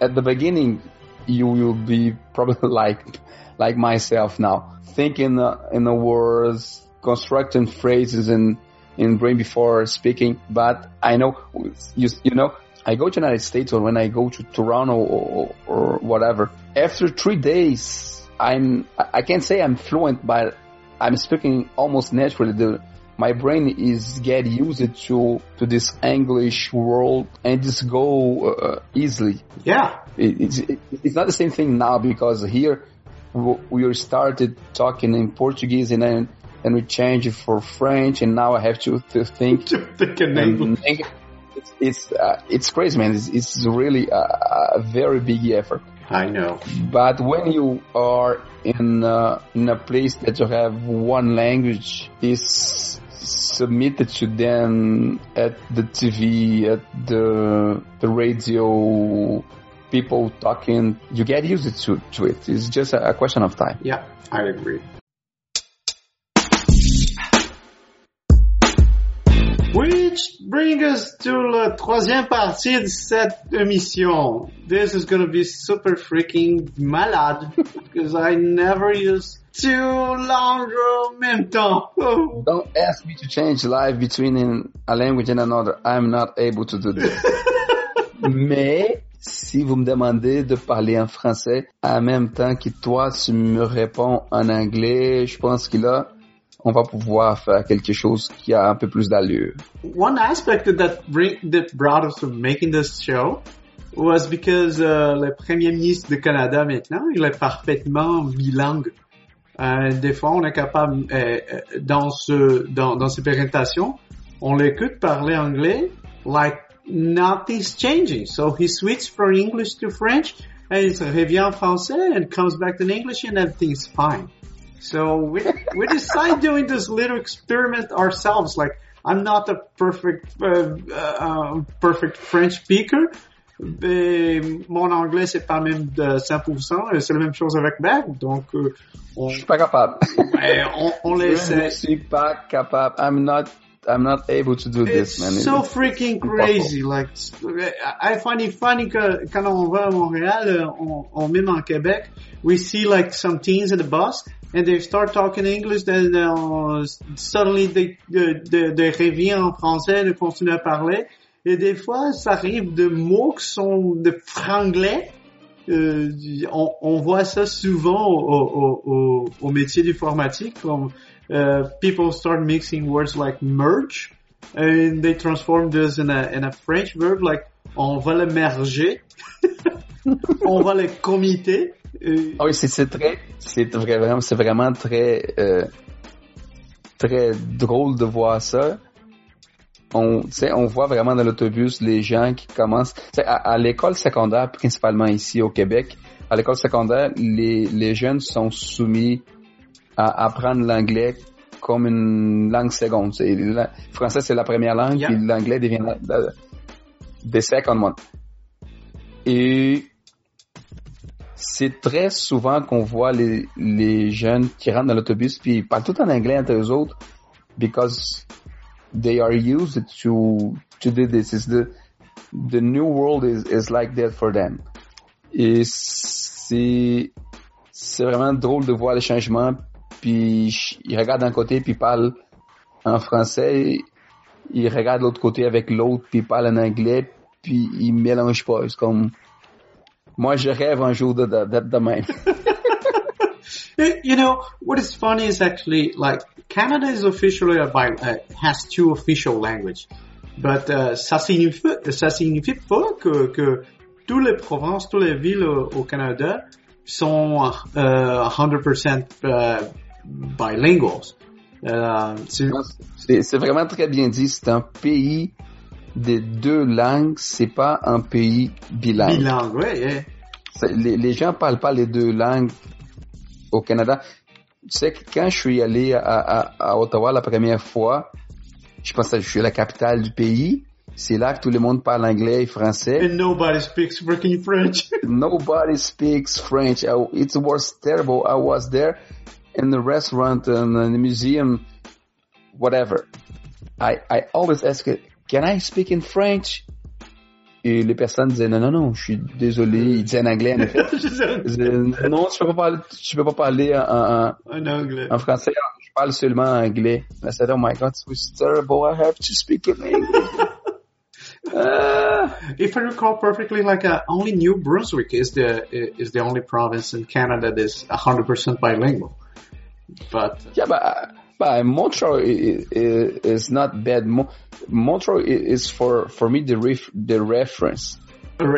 At the beginning, you will be probably like like myself now, thinking uh, in the words, constructing phrases and in brain before speaking, but I know, you, you know, I go to United States or when I go to Toronto or, or whatever, after three days, I'm, I can't say I'm fluent, but I'm speaking almost naturally. The, my brain is get used to to this English world and just go uh, easily. Yeah, it, it's it, it's not the same thing now because here we started talking in Portuguese and then and we changed for French, and now I have to, to think. to think in English. It's it's, uh, it's crazy, man. It's, it's really a, a, very big effort. I know. But when you are in uh, in a place that you have one language, is submitted to them at the TV, at the the radio, people talking, you get used to, to it. It's just a, a question of time. Yeah, I agree. Which brings us to la troisième partie de cette émission. This is gonna be super freaking malade because I never use two langues même temps. Don't ask me to change life between a language and another. I'm not able to do that. Mais si vous me demandez de parler en français en même temps que toi tu me réponds en anglais, je pense que là on va pouvoir faire quelque chose qui a un peu plus d'allure. One aspect that, bring, that brought us to making this show was because uh, le premier ministre du Canada maintenant, il est parfaitement bilingue. Euh, des fois, on est capable, euh, euh, dans ce, dans, dans ses présentations, on l'écoute parler anglais like nothing's changing. So he switched from English to French and he revient en français and comes back to English and everything's fine. So we, we decided doing this little experiment ourselves. Like, I'm not a perfect, uh, uh, perfect French speaker. mon anglais c'est pas même de 100%, c'est la même chose avec Berg, donc euh, on, je suis pas capable. Ouais, on, on l'essaie. Je suis pas capable. I'm not I'm not able to do It's this, man. so freaking crazy. Like, I find it funny que quand on va à Montréal, on, on même en Québec, we see like some teens in the bus and they start talking English, then uh, suddenly they, they, reviennent en français, they continuent à parler. Et des fois, ça arrive de mots qui sont de franglais. Euh, on, voit ça souvent au, métier d'informatique, comme uh, people start mixing words like merge, and they transform this in a, in a French verb like on va le merger, on va le comiter. Euh, ah oui, c'est très, c'est vraiment, c'est vraiment très, euh, très drôle de voir ça. On, on voit vraiment dans l'autobus les gens qui commencent. À, à l'école secondaire, principalement ici au Québec, à l'école secondaire, les, les jeunes sont soumis à apprendre l'anglais comme une langue seconde. Le français, c'est la première langue, yeah. puis l'anglais devient la, la, the second one. Et c'est très souvent qu'on voit les, les jeunes qui rentrent dans l'autobus, puis ils parlent tout en anglais entre eux autres, because they are used to, to do this. The, the new world is, is like that for them. Et c'est, c'est vraiment drôle de voir les changements, puis il regarde d'un côté, puis il parle en français, il regarde de l'autre côté avec l'autre, puis il parle en anglais, puis il mélange pas. C'est comme, moi je rêve un jour d'être de, de, de même. you know, what is funny is actually like Canada is officially a bi uh, has two official languages, but uh, ça signifie ça signifie pas que que toutes les provinces, toutes les villes au, au Canada sont uh, 100% uh, bilinguals. Euh, c'est vraiment très bien dit. C'est un pays des deux langues. C'est pas un pays bilingue. Bilingue, oui. Yeah. Les, les gens parlent pas les deux langues au Canada. Sais que quand je suis allé à, à, à Ottawa la première fois, je pensais que je suis à la capitale du pays. C'est là que tout le monde parle anglais et français. And nobody speaks freaking French. nobody speaks French. It was terrible. I was there in the restaurant and in the museum, whatever. I, I always ask can I speak in French? Et les personnes disaient non, non, non, je suis désolé. Ils disaient en anglais, en effet. disaient, non, tu peux pas parler, tu peux pas parler en, en, en anglais. En français, je parle seulement en anglais. I said, oh my God, it's terrible. I have to speak in English. Uh, if I recall perfectly, like uh, only New Brunswick is the is the only province in Canada that is 100% bilingual. But yeah, but but Montreal is, not bad. Montreal is for for me the ref, the reference.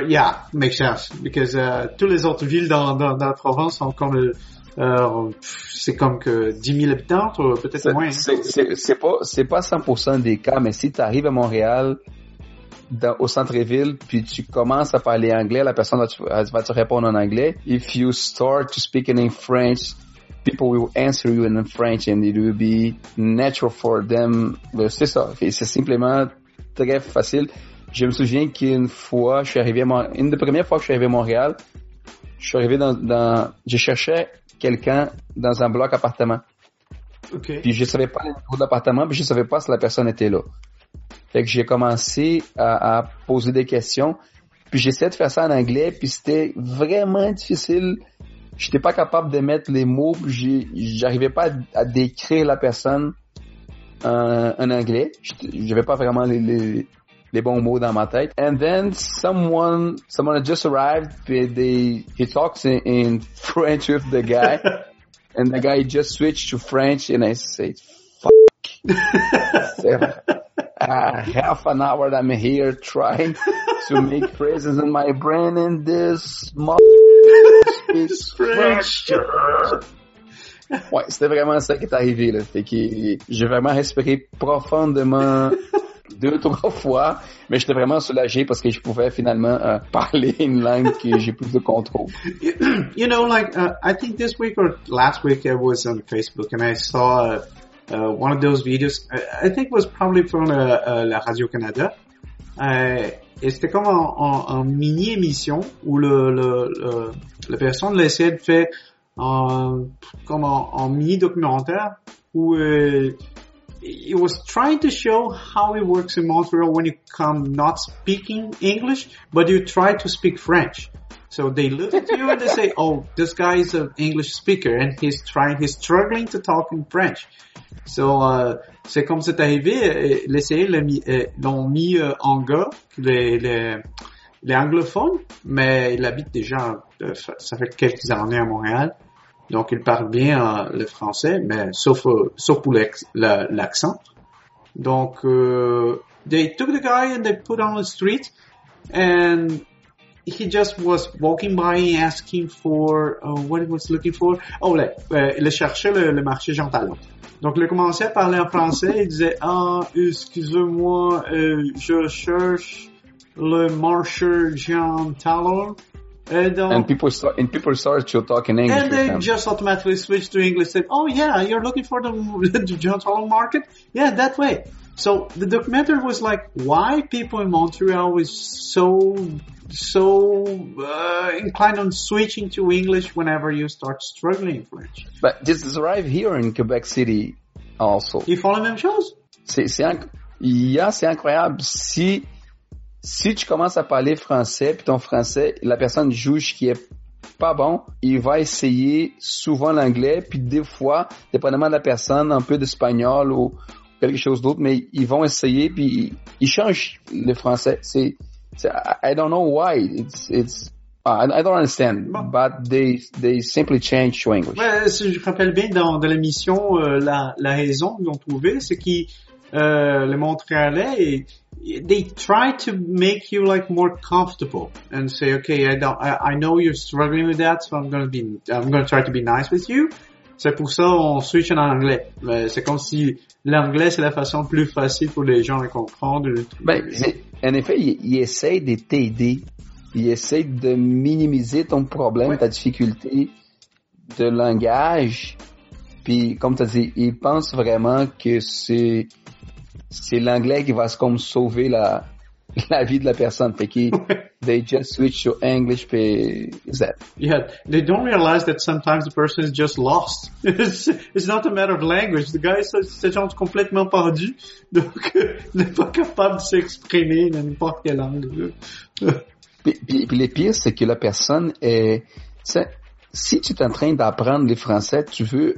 Yeah, makes sense because uh, tous les autres villes dans, dans, dans la province sont comme euh, c'est comme que 10 000 habitants, peut-être moins. C'est pas c'est pas 100% des cas, mais si tu arrives à Montréal dans, au centre-ville, puis tu commences à parler anglais, la personne va te, va te répondre en anglais. If you start to speak in French, people will answer you in French and it will be natural for them. C'est ça. C'est simplement très facile. Je me souviens qu'une fois, je suis arrivé à Montréal, une des premières fois que je suis arrivé à Montréal, je suis arrivé dans, dans je cherchais quelqu'un dans un bloc appartement. Okay. Puis je savais pas le numéro d'appartement, puis je savais pas si la personne était là. Fait que j'ai commencé à, à, poser des questions, puis j'essayais de faire ça en anglais, puis c'était vraiment difficile j'étais pas capable de mettre les mots, j'arrivais pas à, à, décrire la personne en, en anglais. J'avais pas vraiment les, les, les, bons mots dans ma tête. And then someone, someone had just arrived, they, he talks in, in French with the guy, and the guy just switched to French, and I said, fuck. uh, half an hour that I'm here trying to make phrases in my brain in this French. ouais, c'était vraiment ça qui est arrivé, là. Fait que j'ai vraiment respiré profondément deux, trois fois, mais j'étais vraiment soulagé parce que je pouvais finalement euh, parler une langue que j'ai plus de contrôle. You know, like, uh, I think this week or last week I was on Facebook and I saw uh, uh, one of those videos, I, I think was probably from uh, uh, La Radio Canada, Euh, et c'était comme en, en, en mini émission où le, le, le la personne essayait de faire comme en, en mini documentaire où euh, it was trying to show how it works in Montreal when you come not speaking English, but you try to speak French. So they look at you and they say, "Oh, this guy is an English speaker and he's trying, he's struggling to talk in French." So uh, c'est comme c'est arrivé. L'essayé l'ont mis euh, en gars les, les, les anglophones, mais il habite déjà, euh, ça fait quelques années à Montréal. Donc, il parle bien euh, le français, mais sauf, euh, sauf pour l'accent. Donc, uh, they took the guy and they put on the street and he just was walking by asking for uh, what he was looking for. Oh, là, euh, il cherchait le, le marché Jean Talon. Donc, il commençait à parler en français. Il disait, ah, excusez-moi, euh, je cherche le marché Jean Talon. And, uh, and people start and people start to talk in English. And they just automatically switch to English. Said, "Oh yeah, you're looking for the, the John Holland market? Yeah, that way." So the documentary was like, why people in Montreal was so so uh, inclined on switching to English whenever you start struggling in French. But this is arrive here in Quebec City also. Ils font la même chose. C'est c'est inc yeah, c'est incroyable si si tu commences à parler français, puis ton français, la personne juge qui est pas bon, il va essayer souvent l'anglais, puis des fois, dépendamment de la personne, un peu d'espagnol ou quelque chose d'autre, mais ils vont essayer, puis ils changent le français. C'est, I don't know why. It's, it's, I, I don't understand, bon. but they, they simply change to English. Ouais, si je rappelle bien dans, dans l'émission, euh, la, la raison qu'ils ont trouvé, c'est qu'ils euh, les Montréalais, they try to make you like more comfortable and say, okay, I don't, I, I know you're struggling with that, so I'm gonna be, I'm gonna try to be nice with you. C'est pour ça on switch en anglais. C'est comme si l'anglais c'est la façon plus facile pour les gens à comprendre. Ben, en effet, il, il essaie de t'aider. Il essaie de minimiser ton problème, ouais. ta difficulté de langage. Puis, comme tu as dit, il pense vraiment que c'est c'est l'anglais qui va comme sauver la, la vie de la personne. Fait qu'ils, they just switch to English, puis that. Yeah, they don't realize that sometimes the person is just lost. It's, it's not a matter of language. The guy, c'est genre complètement perdu. Donc, il n'est pas capable de s'exprimer dans n'importe quelle langue. puis, puis, puis le pire, c'est que la personne est, si tu es en train d'apprendre le français, tu veux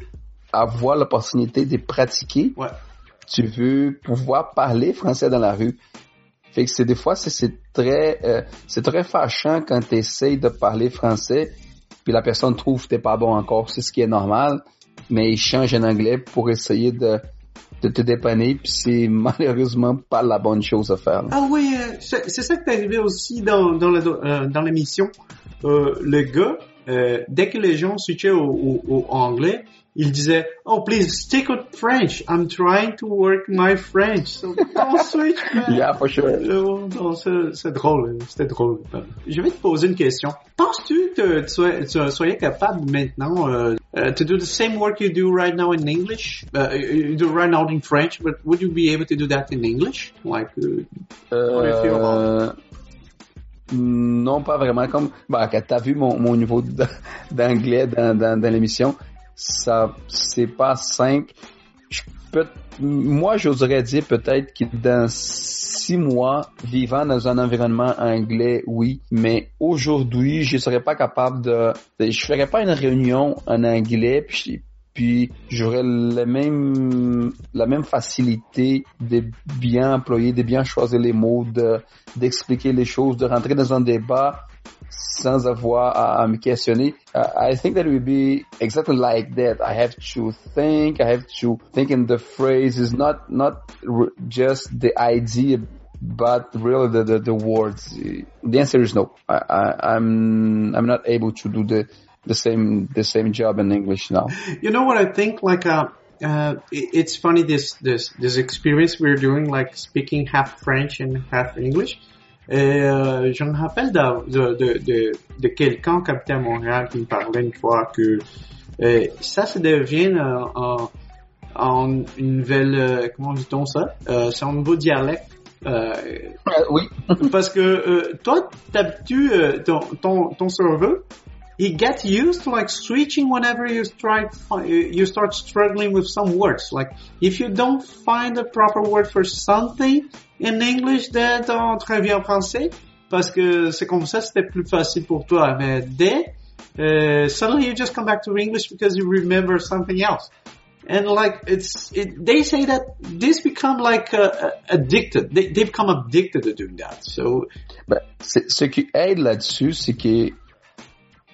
avoir l'opportunité de pratiquer. Ouais tu veux pouvoir parler français dans la rue. C'est des fois c'est très euh, c'est très fâchant quand tu essayes de parler français puis la personne trouve que t'es pas bon encore, c'est ce qui est normal, mais il change en anglais pour essayer de te dépanner, puis c'est malheureusement pas la bonne chose à faire. Ah oui, euh, c'est ça qui est arrivé aussi dans dans euh, dans l'émission. Euh, le gars, dès que les gens switchaient au, au, au anglais, il disait, oh please stick with French. I'm trying to work my French. So don't switch. Man. Yeah, for sure. c'est drôle, c'était drôle. Je vais te poser une question. Penses-tu que tu, sois, tu soyais capable maintenant uh, uh, to do the same work you do right now in English? Uh, you do right now in French, but would you be able to do that in English? Like, uh, it? Non, pas vraiment. Comme, bah, t'as vu mon, mon niveau d'anglais dans, dans, dans l'émission, ça c'est pas simple. Je peux, moi, j'oserais dire peut-être que dans six mois, vivant dans un environnement anglais, oui, mais aujourd'hui, je serais pas capable de, je ferais pas une réunion en anglais, puis, puis j'aurais la même la même facilité de bien employer, de bien choisir les mots, de d'expliquer les choses, de rentrer dans un débat sans avoir à, me questionner. Uh, I think that it would be exactly like that. I have to think, I have to think in the phrase is not, not just the idea, but really the, the, the words. The answer is no. I, I, I'm, I'm not able to do the, the same, the same job in English now. You know what I think? Like, uh, uh, it's funny this, this, this experience we're doing, like speaking half French and half English. Et euh, je me rappelle de, de, de, de quelqu'un à Montréal qui me parlait une fois que euh, ça se devient euh, en, en une nouvelle, euh, comment dit-on ça? Euh, c'est un nouveau dialecte Euh, oui. parce que euh, toi, t'habitues ton, ton, ton serveur, he gets used to like switching whenever you try you start struggling with some words. Like if you don't find a proper word for something in English, then on revient en français parce que c'est comme ça, c'était plus facile pour toi. Mais dès uh, suddenly you just come back to English because you remember something else. And like it's, it, they say that this become like uh, uh addicted. They, they become addicted to doing that. So, ben, ce qui aide là-dessus, c'est que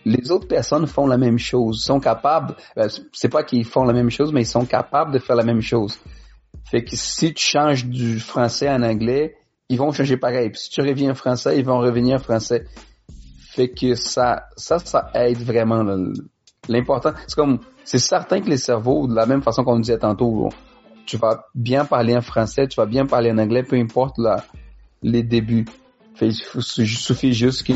les autres personnes font la même chose, sont capables. Ben, c'est pas qu'ils font la même chose, mais ils sont capables de faire la même chose. Fait que si tu changes du français en anglais, ils vont changer pareil. Puis si tu reviens en français, ils vont revenir en français. Fait que ça, ça, ça aide vraiment. L'important, c'est comme, c'est certain que les cerveaux, de la même façon qu'on disait tantôt, tu vas bien parler en français, tu vas bien parler en anglais, peu importe la, les débuts. Fait, il suffit juste que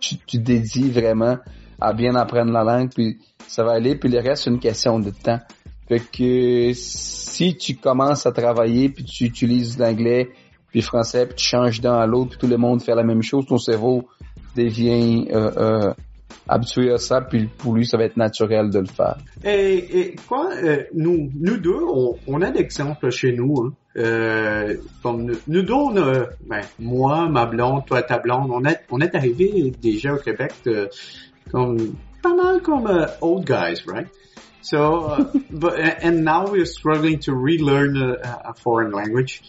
tu, tu dédies vraiment à bien apprendre la langue, puis ça va aller, puis le reste, c'est une question de temps. Fait que si tu commences à travailler, puis tu utilises l'anglais, puis le français, puis tu changes d'un à l'autre, puis tout le monde fait la même chose, ton cerveau devient euh, euh, habitué à ça, puis pour lui, ça va être naturel de le faire. Et, et quoi, euh, nous, nous deux, on, on a d'exemples chez nous. Hein. Euh, comme nous, a, ben, moi, ma blonde, toi, ta blonde, on est, on est arrivé déjà au Québec de, comme pas mal comme uh, old guys, right? So, uh, but and now we're struggling to relearn a, a foreign language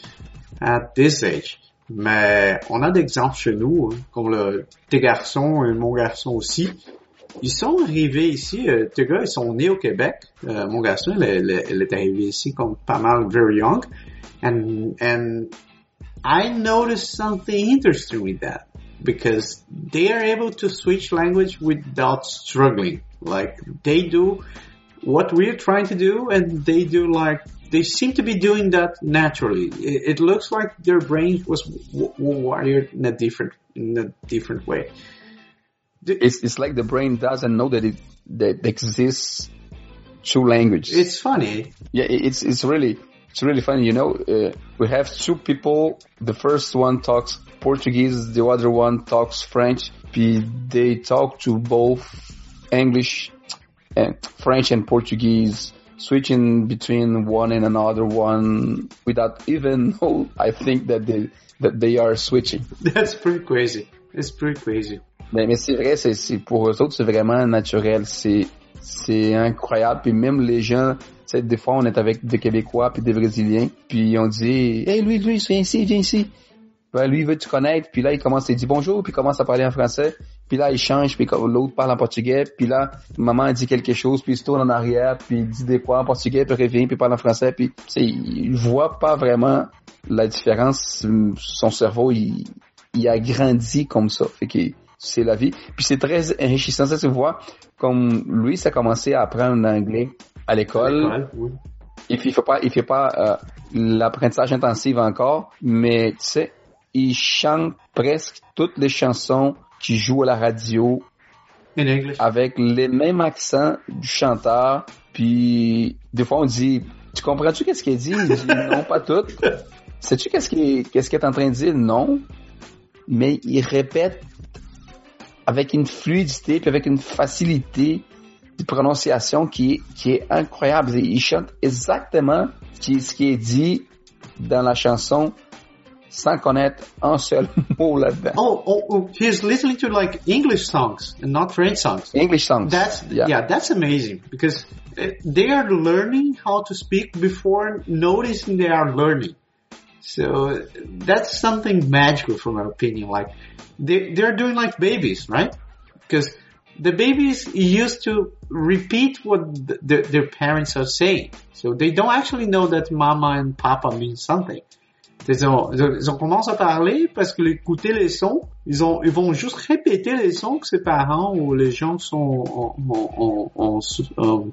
at this age. Mais on a d'exemples chez nous, hein, comme le, tes garçons et mon garçon aussi. Ils sont arrivés ici, euh, tes gars, ils sont nés au Québec. Euh, mon garçon, elle, elle, est ici comme pas mal very young. And, and I noticed something interesting with that because they are able to switch language without struggling. Like they do what we're trying to do and they do like they seem to be doing that naturally. It, it looks like their brain was wired in a different in a different way. It's it's like the brain doesn't know that it that exists two languages. It's funny. Yeah, it's it's really it's really funny. You know, uh, we have two people. The first one talks Portuguese, the other one talks French. They talk to both English and French and Portuguese switching between one and another one without even know, I think that they, that they are switching. That's pretty crazy. It's pretty crazy. Mais, mais c'est vrai, c'est, pour eux autres, c'est vraiment naturel. C'est, c'est incroyable. Puis même les gens, tu des fois, on est avec des Québécois puis des Brésiliens, puis on dit, hey, lui, lui, viens ici, viens ici. Ben, lui, il veut te connaître, puis là, il commence à dire bonjour, puis il commence à parler en français, puis là, il change, puis l'autre parle en portugais, puis là, maman dit quelque chose, puis il se tourne en arrière, puis il dit des quoi en portugais, puis il revient, puis il parle en français, puis, tu sais, il voit pas vraiment la différence. Son cerveau, il, il a grandi comme ça. Fait que c'est la vie. Puis c'est très enrichissant, ça, tu vois, comme lui, ça a commencé à apprendre l'anglais à l'école. Oui. Il fait pas, il fait pas euh, l'apprentissage intensif encore, mais tu sais, il chante presque toutes les chansons qui jouent à la radio avec les mêmes accents du chanteur. Puis des fois on dit, tu comprends-tu qu'est-ce qu'il dit? Il dit non, pas tout. Sais-tu qu'est-ce qu'il qu'est-ce qu'il est en train de dire? Non. Mais il répète avec une fluidité puis avec une facilité de prononciation qui est, qui est incroyable. Il chante exactement ce qui est dit dans la chanson sans connaître un seul mot là-dedans. Oh, oh, oh, he's listening to like English songs and not French songs. English songs. That's yeah, yeah that's amazing because uh, they are learning how to speak before noticing they are learning. So that's something magical from my opinion. Like they they're doing like babies, right? Because the babies used to repeat what the, their parents are saying. So they don't actually know that mama and papa mean something. Ils ont, ils ont commencé à parler parce que écouter les sons, ils ont, ils vont juste répéter les sons que ses parents ou les gens sont en, en, en, en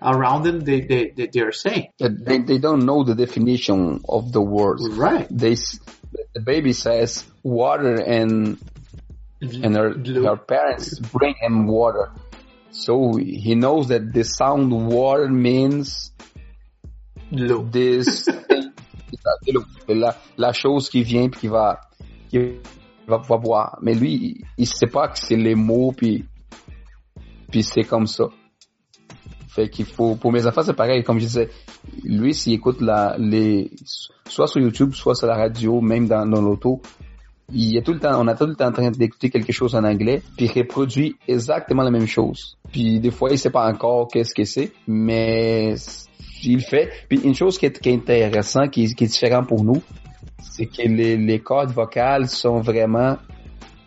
around them they, they, they, they are saying. They, they don't know the definition of the words. Right. They, the baby says water and, and her, her parents bring him water. So he knows that the sound water means Low. this la, la chose qui vient puis qui va, qui va pouvoir boire. Mais lui, il, sait pas que c'est les mots puis, puis c'est comme ça. Fait qu'il faut, pour mes enfants, c'est pareil. Comme je disais, lui, s'il écoute la, les, soit sur YouTube, soit sur la radio, même dans, dans l'auto, il est tout le temps, on a tout le temps en train d'écouter quelque chose en anglais, puis il reproduit exactement la même chose. Puis des fois, il sait pas encore qu'est-ce que c'est, mais il fait. Puis une chose qui est, qui intéressante, qui, est différent pour nous, c'est que les, les cordes vocales sont vraiment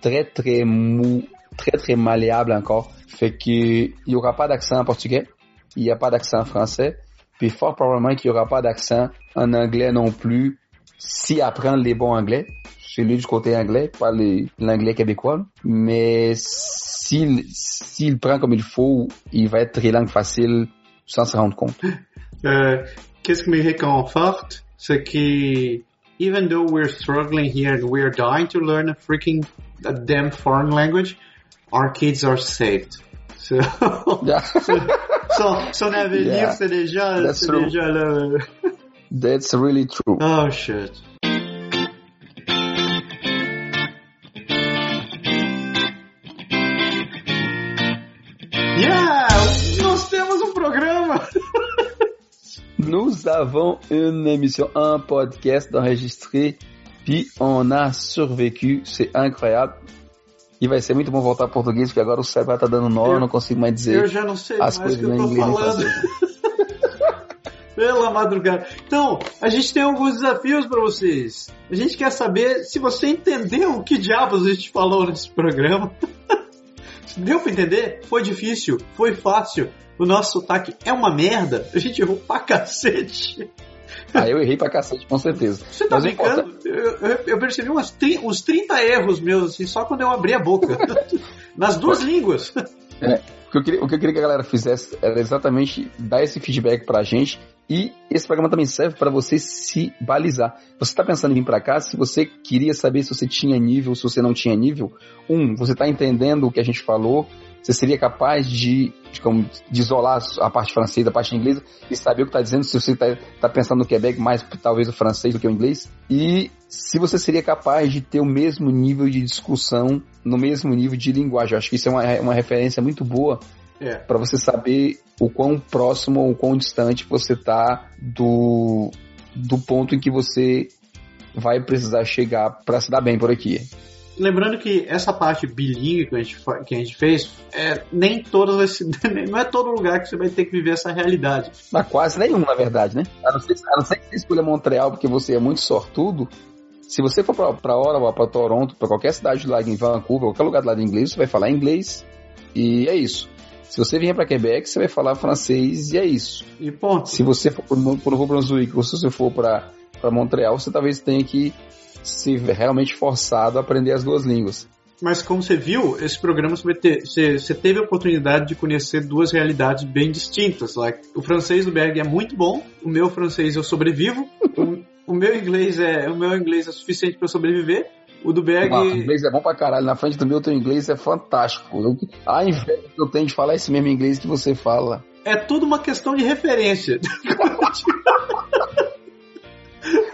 très très mou, très très malléables encore. Fait qu'il y aura pas d'accent en portugais, il n'y a pas d'accent en français, puis fort probablement qu'il y aura pas d'accent en anglais non plus, si apprend les bons anglais celui du côté anglais, pas l'anglais québécois. Mais s'il prend comme il faut, il va être très langue facile sans se rendre compte. Euh, qu'est-ce qui me réconforte, c'est que even though we're struggling here and we're dying to learn a freaking a damn foreign language, our kids are saved. So, yeah. so, so, son avenir, yeah. c'est déjà, c'est déjà là. That's really true. Oh shit. Nous avons une émission, un podcast enregistré, puis on a survécu. C'est incroyable. E vai ser muito bom voltar ao português, porque agora o cérebro tá dando nó, eu, eu não consigo mais dizer eu já não sei as coisas que eu tô falando. Pela madrugada. Então, a gente tem alguns desafios para vocês. A gente quer saber se você entendeu o que diabos a gente falou nesse programa. Deu para entender? Foi difícil? Foi fácil? o nosso sotaque é uma merda, a gente errou pra cacete. Ah, eu errei pra cacete, com certeza. Você tá Mas brincando? Eu, eu, eu, percebi umas, uns 30 erros meus, assim, só quando eu abri a boca. Nas duas línguas. É, o, que eu queria, o que eu queria que a galera fizesse era exatamente dar esse feedback pra gente e esse programa também serve para você se balizar. Você está pensando em vir para cá, se você queria saber se você tinha nível, se você não tinha nível, um, você está entendendo o que a gente falou, você seria capaz de, de, como, de isolar a parte francesa da parte inglesa e saber o que está dizendo, se você está tá pensando no Quebec mais talvez o francês do que o inglês, e se você seria capaz de ter o mesmo nível de discussão no mesmo nível de linguagem. Eu acho que isso é uma, uma referência muito boa é. para você saber o quão próximo ou o quão distante você está do, do ponto em que você vai precisar chegar para se dar bem por aqui. Lembrando que essa parte bilíngue que a gente, que a gente fez, é, nem todas não é todo lugar que você vai ter que viver essa realidade. Mas quase nenhum, na verdade, né? A não ser, a não ser que você escolha Montreal porque você é muito sortudo, se você for para Ottawa, para Toronto, para qualquer cidade lá em Vancouver, qualquer lugar do lado inglês, você vai falar inglês e é isso. Se você vier para Quebec, você vai falar francês e é isso. E ponto. Se você for para o Novo Brunswick ou se você for para Montreal, você talvez tenha que se realmente forçado a aprender as duas línguas. Mas como você viu, esse programa você, teve a oportunidade de conhecer duas realidades bem distintas. Like, o francês do Berg é muito bom, o meu francês eu sobrevivo, o, o, meu inglês é o meu inglês é suficiente para sobreviver. O do Berg. o inglês é bom pra caralho. Na frente do meu, teu inglês é fantástico. Eu, a inveja que eu tenho de falar esse mesmo inglês que você fala. É tudo uma questão de referência.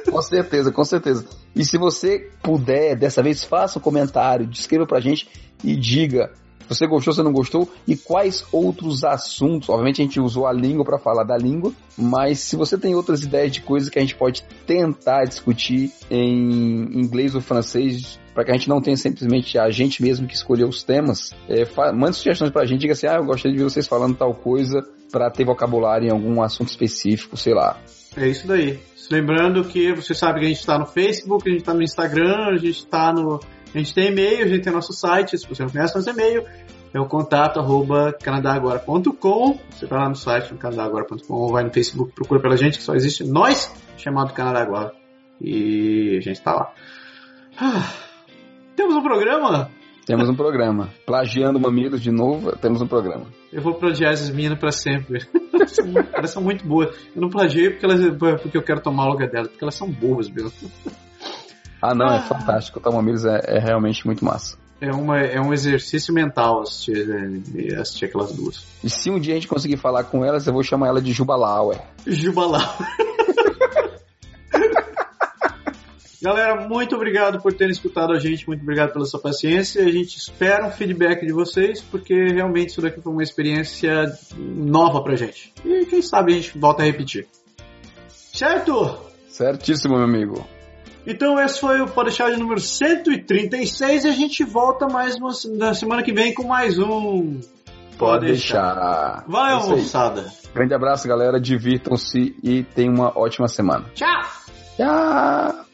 com certeza, com certeza. E se você puder, dessa vez, faça um comentário, escreva pra gente e diga se você gostou, se não gostou e quais outros assuntos. Obviamente a gente usou a língua para falar da língua, mas se você tem outras ideias de coisas que a gente pode tentar discutir em inglês ou francês, para que a gente não tenha simplesmente a gente mesmo que escolher os temas, é, mande sugestões pra gente, diga assim, ah, eu gostaria de ver vocês falando tal coisa para ter vocabulário em algum assunto específico, sei lá. É isso daí. Lembrando que você sabe que a gente está no Facebook, a gente está no Instagram, a gente está no. A gente tem e-mail, a gente tem nosso site, se você não conhece nosso e-mail, é o contato arroba canadagora.com. Você vai lá no site no canadagora.com ou vai no Facebook, procura pela gente, que só existe nós, chamado Canadá Agora. E a gente está lá. Ah, temos um programa? Temos um programa. Plagiando Mamilos de novo, temos um programa. Eu vou plagiar essas meninas pra sempre. elas são muito boas. Eu não plagiei porque, elas, porque eu quero tomar o lugar delas, porque elas são boas mesmo. Ah, não, é ah. é fantástico. O Tom Mamilos é, é, realmente muito massa. É, uma, é um exercício mental assistir, é, assistir aquelas duas. E se um dia a gente conseguir falar com elas, eu vou chamar ela de Jubalauer. Jubalauer. Galera, muito obrigado por terem escutado a gente, muito obrigado pela sua paciência. A gente espera um feedback de vocês, porque realmente isso daqui foi uma experiência nova pra gente. E quem sabe a gente volta a repetir. Certo? Certíssimo, meu amigo. Então esse foi o de número 136 e a gente volta mais uma, na semana que vem com mais um Pode deixar. Vai, É moçada. Grande abraço, galera. Divirtam-se e tenham uma ótima semana. Tchau! Tchau!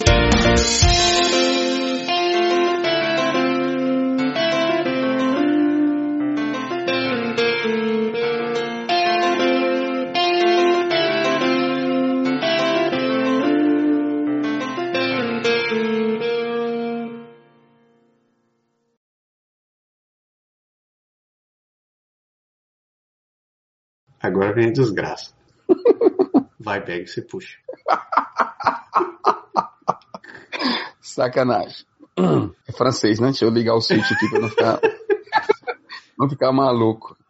Agora vem a desgraça. Vai, pega e você puxa. Sacanagem. É francês, né? Deixa eu ligar o switch aqui pra não ficar, não ficar maluco.